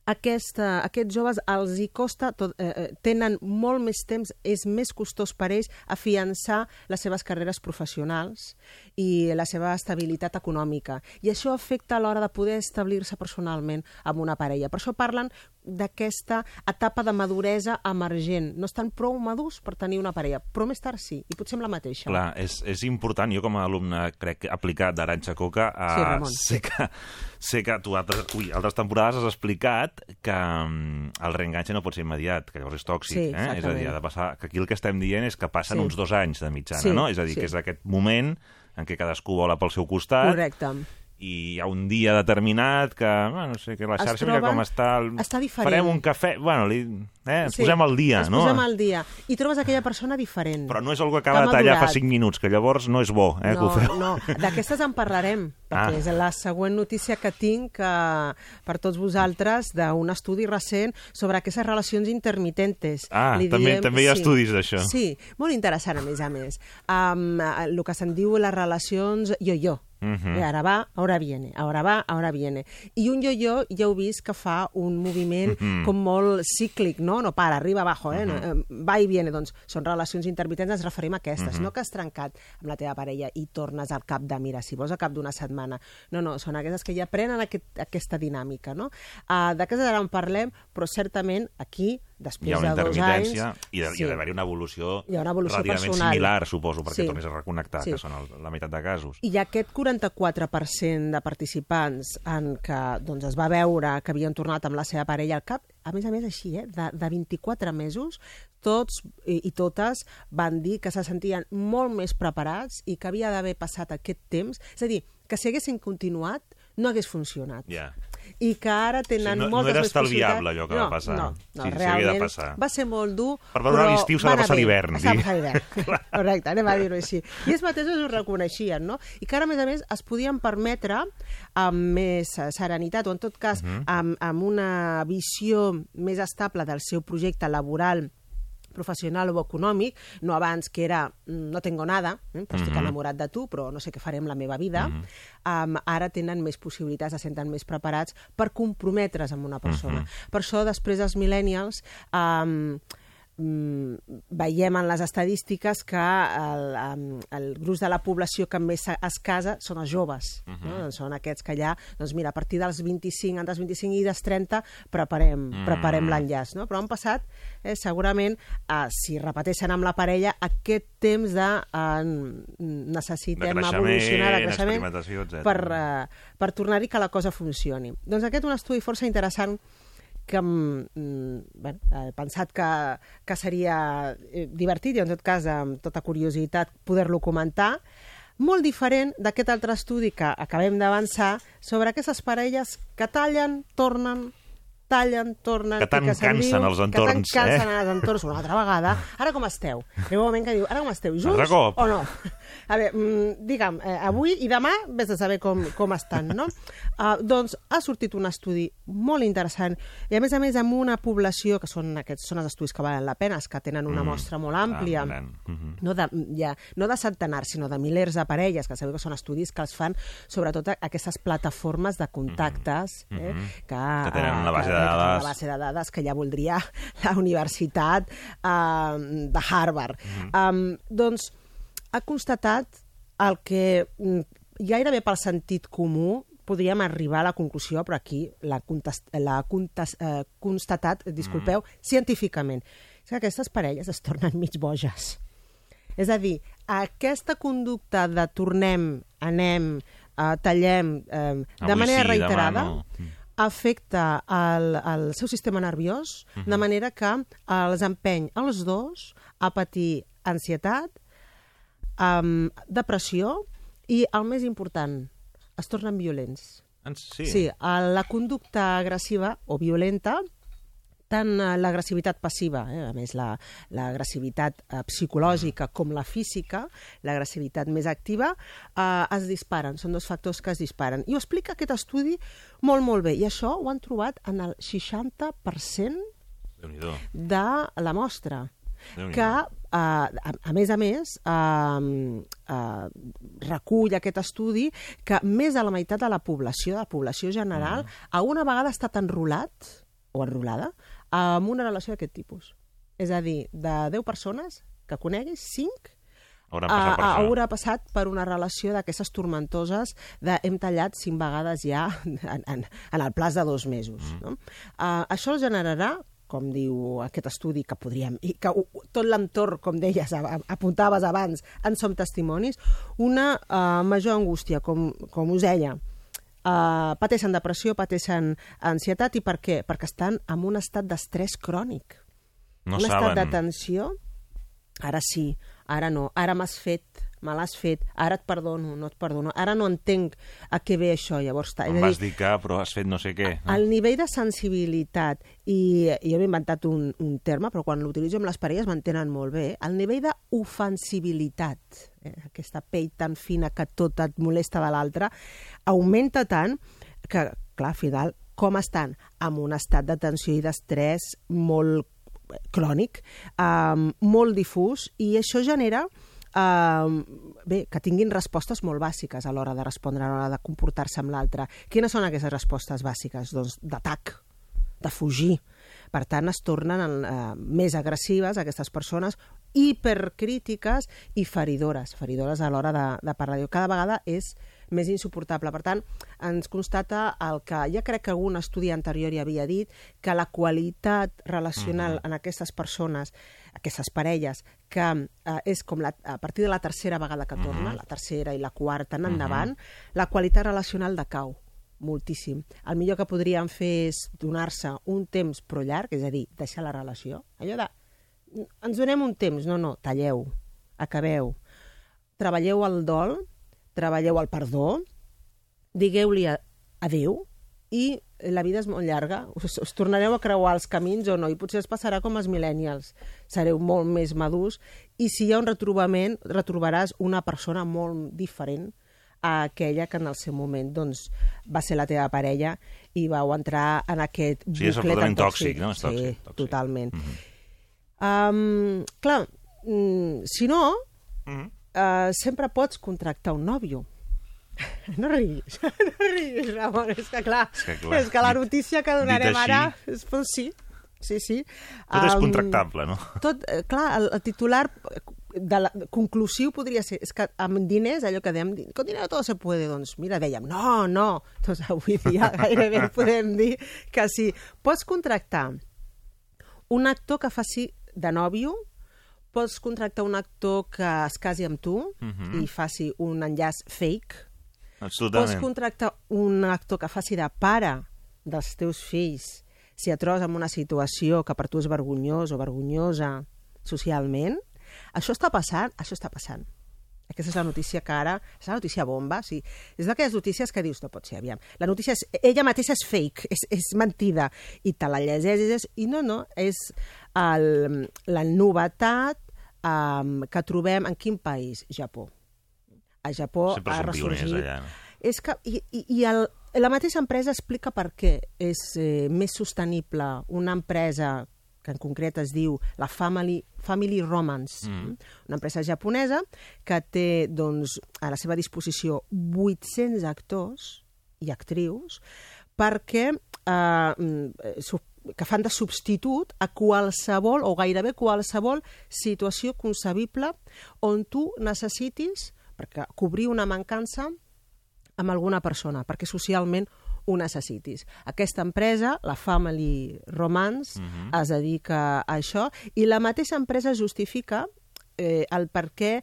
aquesta, aquests joves els hi costa, tot, eh, eh, tenen molt més temps, és més costós per ells afiançar les seves carreres professionals i la seva estabilitat econòmica. I això afecta a l'hora de poder establir-se personalment amb una parella. Per això parlen d'aquesta etapa de maduresa emergent. No estan prou madurs per tenir una parella, però més tard sí, i potser amb la mateixa. Clar, és, és important, jo com a alumne crec aplicat d'Aranxa Coca, Sí, eh, Ramon. sé, que, sé que tu altres, ui, altres temporades has explicat que mm, el reenganxe no pot ser immediat, que llavors és tòxic. Sí, eh? És a dir, ha de passar, que aquí el que estem dient és que passen Sí. uns dos anys de mitjana, Sí, no? És a dir, sí. que és aquest moment en què cadascú vola pel seu costat Correcte. I hi ha un dia determinat que, bueno, no sé, que la xarxa mira troben- com està... El... està diferent. Farem un cafè... Bueno, li... eh, ens Sí, posem al dia, ens no? posem al dia. I trobes aquella persona diferent. Però no és algú que acaba Que de tallar fa madurat. 5 minuts, que llavors no és bo, eh, que no, ho feu. no, d'aquestes en parlarem, perquè Ah. és la següent notícia que tinc eh, per tots vosaltres d'un estudi recent sobre aquestes relacions intermitentes. Ah, també- també hi ha estudis d'això. Sí, molt interessant, a més a més. Um, el que se'n diu les relacions yo-yo. Mhm. Eh, Ara va, ara viene, ara va, ara viene. I un yo-yo ja heu vist que fa un moviment Mhm. com molt cíclic, no? No para, arriba, abajo, eh? No, eh, va i viene. Doncs són relacions intermitents, ens referim a aquestes. Mhm. No que has trencat amb la teva parella i tornes al cap de, mira, si vols al cap d'una setmana. No, no, són aquestes que ja prenen aquest, aquesta dinàmica, no? Uh, D'aquestes ara en parlem, però certament aquí, després Hi ha una de dos anys... intermitència i de- i ha d'haver-hi una evolució, Hi ha una evolució relativament personal. similar, suposo, perquè Sí. tornis a reconnectar, Sí. que són el, la meitat de casos. I aquest 44% de participants en què doncs, es va veure que havien tornat amb la seva parella al cap, a més a més així, eh, de, de 24 mesos, tots i, i totes van dir que se sentien molt més preparats i que havia d'haver passat aquest temps. És a dir, que si haguessin continuat no hagués funcionat. Ja. I que ara tenen Sí, no- no moltes era més estalviable allò que va passar. No, no, Sí, havia de realment passar. va ser molt dur, Per valorar l'estiu s'ha de passar l'hivern, S'ha de passar l'hivern. Correcte, anem a dir-ho així. I ells mateixos ho reconeixien, no? I que ara, a més a més, es podien permetre amb més serenitat, o en tot cas, Mhm. amb, amb una visió més estable del seu projecte laboral professional o econòmic, no abans que era mm, no tengo nada, eh, però estic Mhm. enamorat de tu, però no sé què faré amb la meva vida, um, ara tenen més possibilitats, se senten més preparats per comprometre's amb una persona. Mhm. Per això, després dels millennials, um, mm, veiem en les estadístiques que el, el gruix de la població que més es casa són els joves. Mhm. no? Són aquests que ja, doncs mira, a partir dels 25, entre els 25 i dels 30, preparem, Mm. preparem l'enllaç. No? Però han passat, eh, segurament, eh, si repeteixen amb la parella, aquest temps de eh, necessitem De evolucionar, de creixement, per, eh, per tornar-hi que la cosa funcioni. Doncs aquest és un estudi força interessant que mm, bueno, he pensat que, que seria eh, divertit i en tot cas amb tota curiositat poder-lo comentar. Molt diferent d'aquest altre estudi que acabem d'avançar sobre aquestes parelles que tallen, tornen, tallen, tornen... Que tant cansen els entorns, Que tant cansen eh? els entorns una altra vegada. Ara com esteu? Hi ha un moment que diu, ara com esteu? Junts cop. o no? A veure, mm, digue'm, eh, avui i demà vés a saber com, com estan, no? Uh, doncs ha sortit un estudi molt interessant i a més a més amb una població, que són aquests són els estudis que valen la pena, els que tenen una mostra molt àmplia, Ah, nen. Mhm. no de, ja, no de centenars, sinó de milers de parelles, que sabeu que són estudis que els fan sobretot aquestes plataformes de contactes eh, que, Que tenen una eh, base de dades. Una base de dades que ja voldria la Universitat eh, de Harvard. Um, doncs ha constatat el que mm, gairebé pel sentit comú podríem arribar a la conclusió, però aquí l'ha eh, constatat, disculpeu, científicament. És que aquestes parelles es tornen mig boges. És a dir, aquesta conducta de tornem, anem, eh, tallem, eh, de Avui manera sí, demà reiterada, no. Afecta el, el seu sistema nerviós, de manera que els empeny els dos a patir ansietat, um, depressió i, el més important, es tornen violents. En- Sí. Sí, eh, la conducta agressiva o violenta tant eh, l'agressivitat passiva, eh, a més la- l'agressivitat eh, psicològica com la física, l'agressivitat més activa, eh, es disparen, són dos factors que es disparen. I ho explica aquest estudi molt, molt bé, i això ho han trobat en el 60% Déu-n'hi-do. de la mostra. Que, eh, a, a més a més, eh, eh, recull aquest estudi que més de la meitat de la població, de la població general, a una vegada ha estat enrolat o enrolada amb una relació d'aquest tipus. És a dir, de 10 persones que coneguis, 5 Hauran passat per això. haurà passat per una relació d'aquestes tormentoses de hem tallat cinc vegades ja en, en, en el plaç de dos mesos. Mm. No? Uh, això generarà com diu aquest estudi que podríem, i que tot l'entorn, com deies, apuntaves abans, en som testimonis, una uh, major angústia, com, com us deia, uh, pateixen depressió, pateixen ansietat, i per què? Perquè estan en un estat d'estrès crònic No un estat saben. de tensió, ara sí, ara no, ara m'has fet, me l'has fet, ara et perdono, no et perdono, ara no entenc a què ve això, llavors... Em vas dir, que, però has fet no sé què. no? el nivell de sensibilitat, i, jo m'he inventat un, un terme, però quan l'utilitzo amb les parelles m'entenen molt bé, el nivell d'ofensibilitat, eh, aquesta pell tan fina que tot et molesta de l'altre, augmenta tant que, clar, al final, com estan? En un estat de tensió i d'estrès molt crònic, eh, molt difús, i això genera eh, bé, que tinguin respostes molt bàsiques a l'hora de respondre, a l'hora de comportar-se amb l'altre. Quines són aquestes respostes bàsiques? Doncs d'atac, de fugir. Per tant, es tornen eh, més agressives aquestes persones, hipercrítiques i feridores, feridores a l'hora de, de parlar. Cada vegada és més insuportable. Per tant, ens constata el que ja crec que algun estudi anterior hi havia dit, que la qualitat relacional en aquestes persones, aquestes parelles, que eh, és com la, a partir de la tercera vegada que torna, la tercera i la quarta en endavant, la qualitat relacional decau moltíssim. El millor que podrien fer és donar-se un temps però llarg, és a dir, deixar la relació. Allò de, ens donem un temps, no, no, talleu, acabeu, treballeu el dol, treballeu el perdó, digueu-li adéu i la vida és molt llarga, us, us tornareu a creuar els camins o no, i potser es passarà com els millennials, sereu molt més madurs, i si hi ha un retrobament, retrobaràs una persona molt diferent a aquella que en el seu moment doncs, va ser la teva parella i vau entrar en aquest Sí, és bucle tan absolutament tòxic, no? És Sí, tòxic, tòxic. totalment. um, clar, mm, si no, Mhm. uh, sempre pots contractar un nòvio. No riguis, no riguis, Ramon, és que clar, És que, clar, és que la notícia que donarem així- ara... És, doncs sí, sí, sí. Tot és contractable, no? Tot, eh, clar, el, el titular de la, conclusiu podria ser, és que amb diners, allò que dèiem, con dinero todo se puede, doncs mira, dèiem, no, no, doncs avui dia gairebé podem dir que sí. Pots contractar un actor que faci de nòvio, pots contractar un actor que es casi amb tu i faci un enllaç fake, pots Absolutament. contractar un actor que faci de pare dels teus fills si et trobes en una situació que per tu és vergonyós o vergonyosa socialment, això està passant, això està passant. Aquesta és la notícia que ara... És la notícia bomba, sí. És d'aquelles notícies que dius, no pot ser, aviam. La notícia és... Ella mateixa és fake, és, és mentida. I te la llegeixes i no, no, és el, la novetat um, que trobem en quin país? Japó. A Japó Sempre ha ressorgit... allà. No? És que, I, i, i el, la mateixa empresa explica per què és eh, més sostenible una empresa que en concret es diu la Family, Family Romance, mm. una empresa japonesa que té doncs, a la seva disposició 800 actors i actrius perquè eh, mm, que fan de substitut a qualsevol o gairebé qualsevol situació concebible on tu necessitis perquè cobrir una mancança amb alguna persona, perquè socialment ho necessitis. Aquesta empresa, la Family Romance, uh -huh. es dedica a això i la mateixa empresa justifica eh, el per què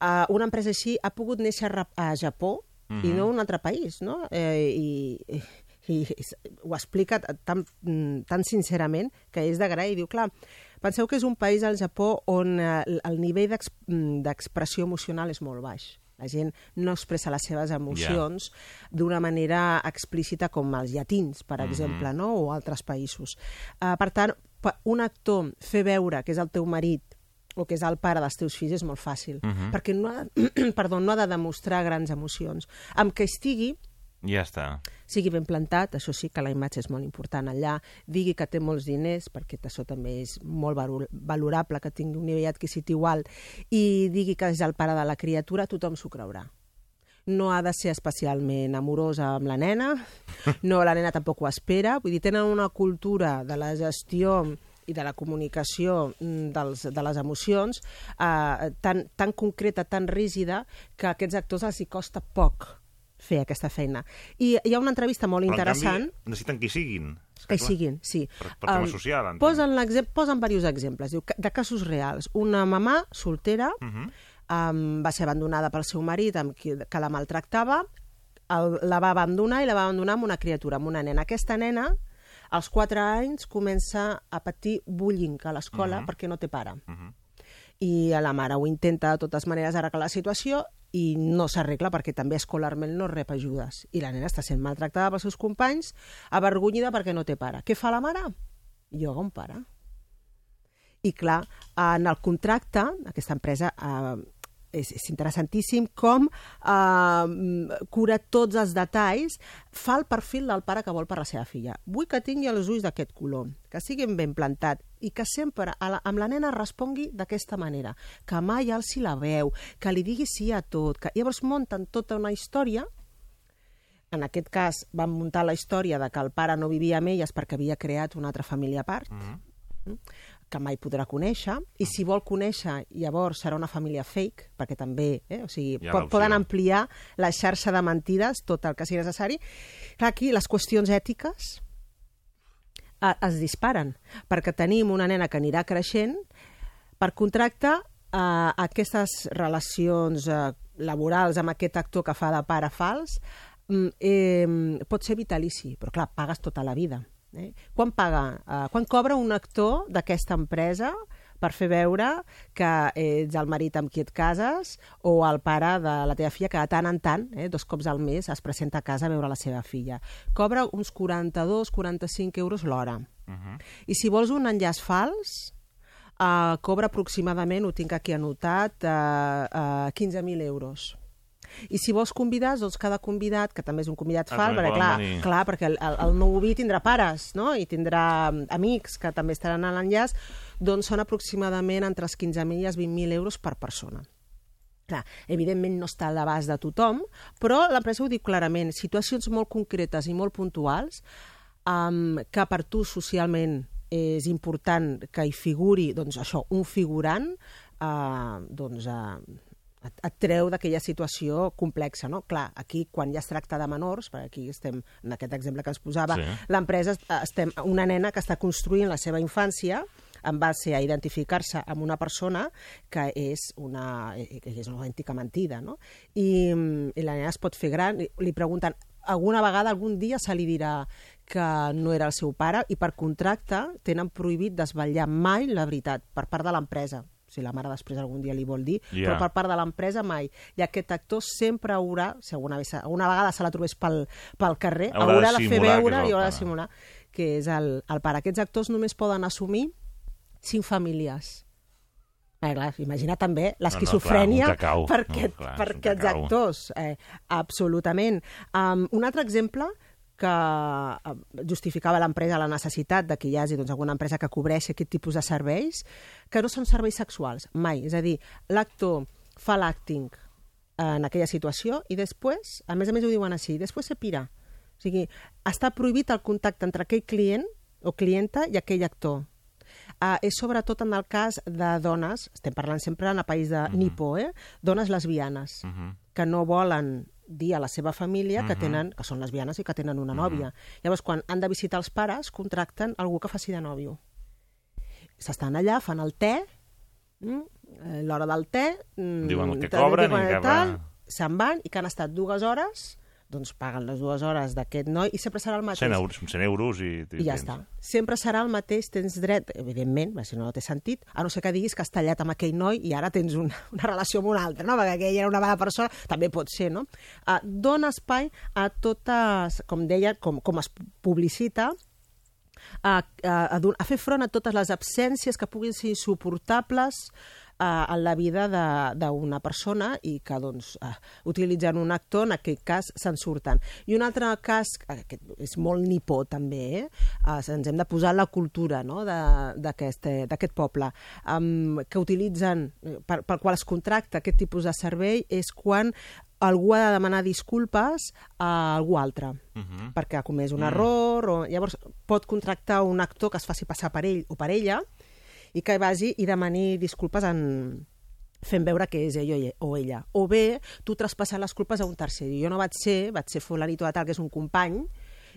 eh, una empresa així ha pogut néixer a, Japó uh -huh. i no a un altre país, no? Eh, i, i, i ho explica tan, tan sincerament que és d'agrair. Diu, clar, penseu que és un país, al Japó, on eh, el nivell d'ex- d'expressió emocional és molt baix. La gent no expressa les seves emocions d'una manera explícita com els llatins, per exemple, no? o altres països. Uh, per tant, un actor fer veure que és el teu marit o que és el pare dels teus fills és molt fàcil, perquè no ha, perdó, no ha de demostrar grans emocions. Amb que estigui Ja està. sigui ben plantat, això sí que la imatge és molt important allà, digui que té molts diners, perquè això també és molt valorable, que tingui un nivell adquisitiu alt, i digui que és el pare de la criatura, tothom s'ho creurà. No ha de ser especialment amorosa amb la nena, no, la nena tampoc ho espera, vull dir, tenen una cultura de la gestió i de la comunicació mm, dels, de les emocions eh, tan, tan concreta, tan rígida, que a aquests actors els hi costa poc fer aquesta feina. I hi ha una entrevista molt Però, interessant... Canvi, necessiten que hi siguin. Que hi siguin, sí. Per, per tema Em, social, entenc. Posen, posen diversos exemples, diu, de casos reals. Una mamà soltera Uh -huh. um, va ser abandonada pel seu marit, amb qui, que la maltractava, el, la va abandonar i la va abandonar amb una criatura, amb una nena. Aquesta nena, als 4 anys, comença a patir bullying a l'escola perquè no té pare. I la mare ho intenta de totes maneres arreglar la situació i no s'arregla perquè també escolarment no rep ajudes. I la nena està sent maltractada pels seus companys, avergonyida perquè no té pare. Què fa la mare? Lloga un pare. I clar, en el contracte, aquesta empresa eh, és, és interessantíssim com eh, cura tots els detalls, fa el perfil del pare que vol per la seva filla. Vull que tingui els ulls d'aquest color, que siguin ben plantat i que sempre a la, amb la nena respongui d'aquesta manera, que mai alci la veu, que li digui sí a tot, que llavors munten tota una història. En aquest cas van muntar la història de que el pare no vivia amb elles perquè havia creat una altra família a part, mm. Que mai podrà conèixer, i si vol conèixer, llavors serà una família fake, perquè també, eh, o sigui, ha po poden ampliar la xarxa de mentides, tot el que sigui necessari. Clar, aquí les qüestions ètiques eh, es disparen, perquè tenim una nena que anirà creixent, per contracte, eh, aquestes relacions eh, laborals amb aquest actor que fa de pare fals mm, eh, pot ser vitalici, però clar, pagues tota la vida. Eh? Quan paga, eh, quan cobra un actor d'aquesta empresa per fer veure que ets el marit amb qui et cases o el pare de la teva filla que de tant en tant, eh, dos cops al mes, es presenta a casa a veure la seva filla. Cobra uns 42-45 euros l'hora. Uh -huh. I si vols un enllaç fals, uh, cobra aproximadament, ho tinc aquí anotat, uh, uh, 15.000 euros. I si vols convidats, doncs cada convidat, que també és un convidat Ah, fals, també perquè clar, venir. clar, perquè el, el, el nou vi tindrà pares, no? I tindrà mm, amics que també estaran a l'enllaç, doncs són aproximadament entre els 15.000 i els 20.000 euros per persona. Clar, evidentment no està a l'abast de tothom, però l'empresa ho diu clarament, situacions molt concretes i molt puntuals um, que per tu socialment és important que hi figuri, doncs això, un figurant, uh, doncs uh, et, et treu d'aquella situació complexa, no? Clar, aquí, quan ja es tracta de menors, perquè aquí estem, en aquest exemple que ens posava, Sí. l'empresa, eh, estem una nena que està construint la seva infància en base a identificar-se amb una persona que és una, eh, que és una autèntica mentida, no? I, i la nena es pot fer gran, li pregunten alguna vegada, algun dia, se li dirà que no era el seu pare i per contracte tenen prohibit desvetllar mai la veritat per part de l'empresa si la mare després algun dia li vol dir, Ja. però per part de l'empresa mai. I aquest actor sempre haurà, si alguna, vegada, alguna vegada se la trobés pel, pel carrer, Haurà de haurà de, fer que és veure i haurà de simular que és el, el pare. Aquests actors només poden assumir cinc famílies. Eh, clar, imagina també l'esquizofrènia No, no, clar, per, No, aquest, clar, per aquests actors. Eh, absolutament. Um, un altre exemple que eh, justificava l'empresa la necessitat de que hi hagi doncs, alguna empresa que cobreixi aquest tipus de serveis, que no són serveis sexuals, mai. És a dir, l'actor fa l'acting en aquella situació i després, a més a més ho diuen així, després se pira. O sigui, està prohibit el contacte entre aquell client o clienta i aquell actor. Uh, és sobretot en el cas de dones, estem parlant sempre en el país de Nipó, eh? dones lesbianes, que no volen dir a la seva família que tenen que són lesbianes i que tenen una nòvia. Llavors, quan han de visitar els pares, contracten algú que faci de nòvio. S'estan allà, fan el te, mm, eh, l'hora del te... mm, Diuen el que cobren diuen i que tal, va. Se'n van i que han estat dues hores, doncs paguen les dues hores d'aquest noi i sempre serà el mateix. 100 euros, 100 euros i... I ja està. Sempre serà el mateix, tens dret, evidentment, si no, no té sentit, a no ser que diguis que has tallat amb aquell noi i ara tens una, una relació amb un altre, no? perquè aquell era una mala persona, també pot ser, no? Uh, dona espai a totes, com deia, com, com es publicita, a, a, a, a fer front a totes les absències que puguin ser insuportables uh, en la vida de- d'una persona i que doncs, uh, utilitzant un actor, en aquest cas, se'n surten. I un altre cas, que és molt nipó també, eh? uh, ens hem de posar la cultura no? de- d'aquest eh, poble, um, que utilitzen, eh, per, pel qual es contracta aquest tipus de servei, és quan algú ha de demanar disculpes a algú altre Mhm. perquè ha comès un error o llavors pot contractar un actor que es faci passar per ell o per ella i que vagi i demani disculpes en fent veure que és ell o ella- o bé, tu traspassar les culpes a un tercer. Jo no vaig ser, vaig ser fulanito de tal, que és un company,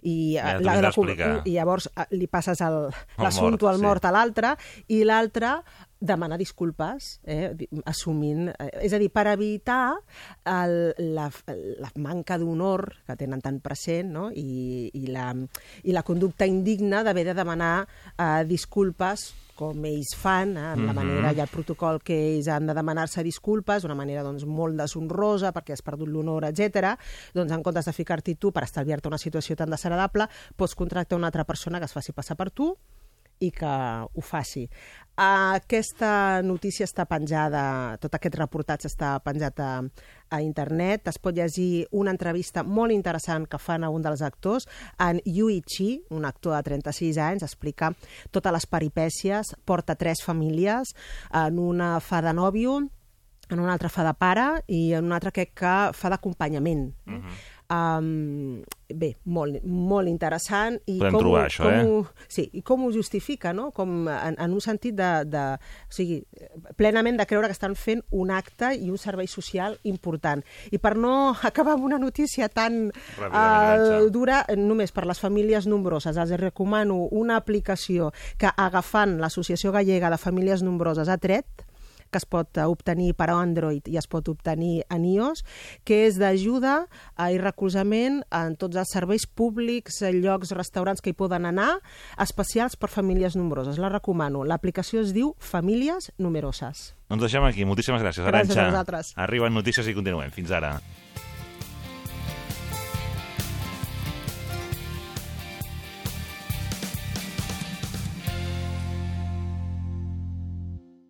i, Ja eh, cu- d'explicar. i llavors eh, li passes l'assumpte mort, al sí. mort a l'altre i l'altre demana disculpes, eh, assumint... Eh, és a dir, per evitar el, la, la manca d'honor que tenen tan present no? I, i, la, i la conducta indigna d'haver de demanar eh, disculpes com ells fan, eh, amb la manera i el protocol que ells han de demanar-se disculpes, d'una manera doncs, molt deshonrosa perquè has perdut l'honor, etc. Doncs en comptes de ficar-t'hi tu per estalviar-te una situació tan desagradable, pots contractar una altra persona que es faci passar per tu i que ho faci. Aquesta notícia està penjada, tot aquest reportatge està penjat a, a internet, es pot llegir una entrevista molt interessant que fan a un dels actors, en Yui Chi, un actor de 36 anys, explica totes les peripècies, porta tres famílies, en una fa de nòvio, en una altra fa de pare i en una altra que fa d'acompanyament. Uh Mhm. -huh. Um, bé, molt, molt interessant. I Podem com, trobar ho- això, com eh? Ho, sí, i com ho justifica, no? Com en, en un sentit de, de... O sigui, plenament de creure que estan fent un acte i un servei social important. I per no acabar amb una notícia tan enganxa. dura, només per les famílies nombroses, els recomano una aplicació que agafant l'Associació Gallega de Famílies Nombroses ha tret, que es pot obtenir per Android i es pot obtenir en iOS, que és d'ajuda i recolzament en tots els serveis públics, eh, llocs, restaurants que hi poden anar, especials per famílies nombroses. La recomano. L'aplicació es diu Famílies Numeroses. Doncs deixem aquí. Moltíssimes gràcies, Gràcies Arantxa. a vosaltres. Arriben notícies i continuem. Fins ara.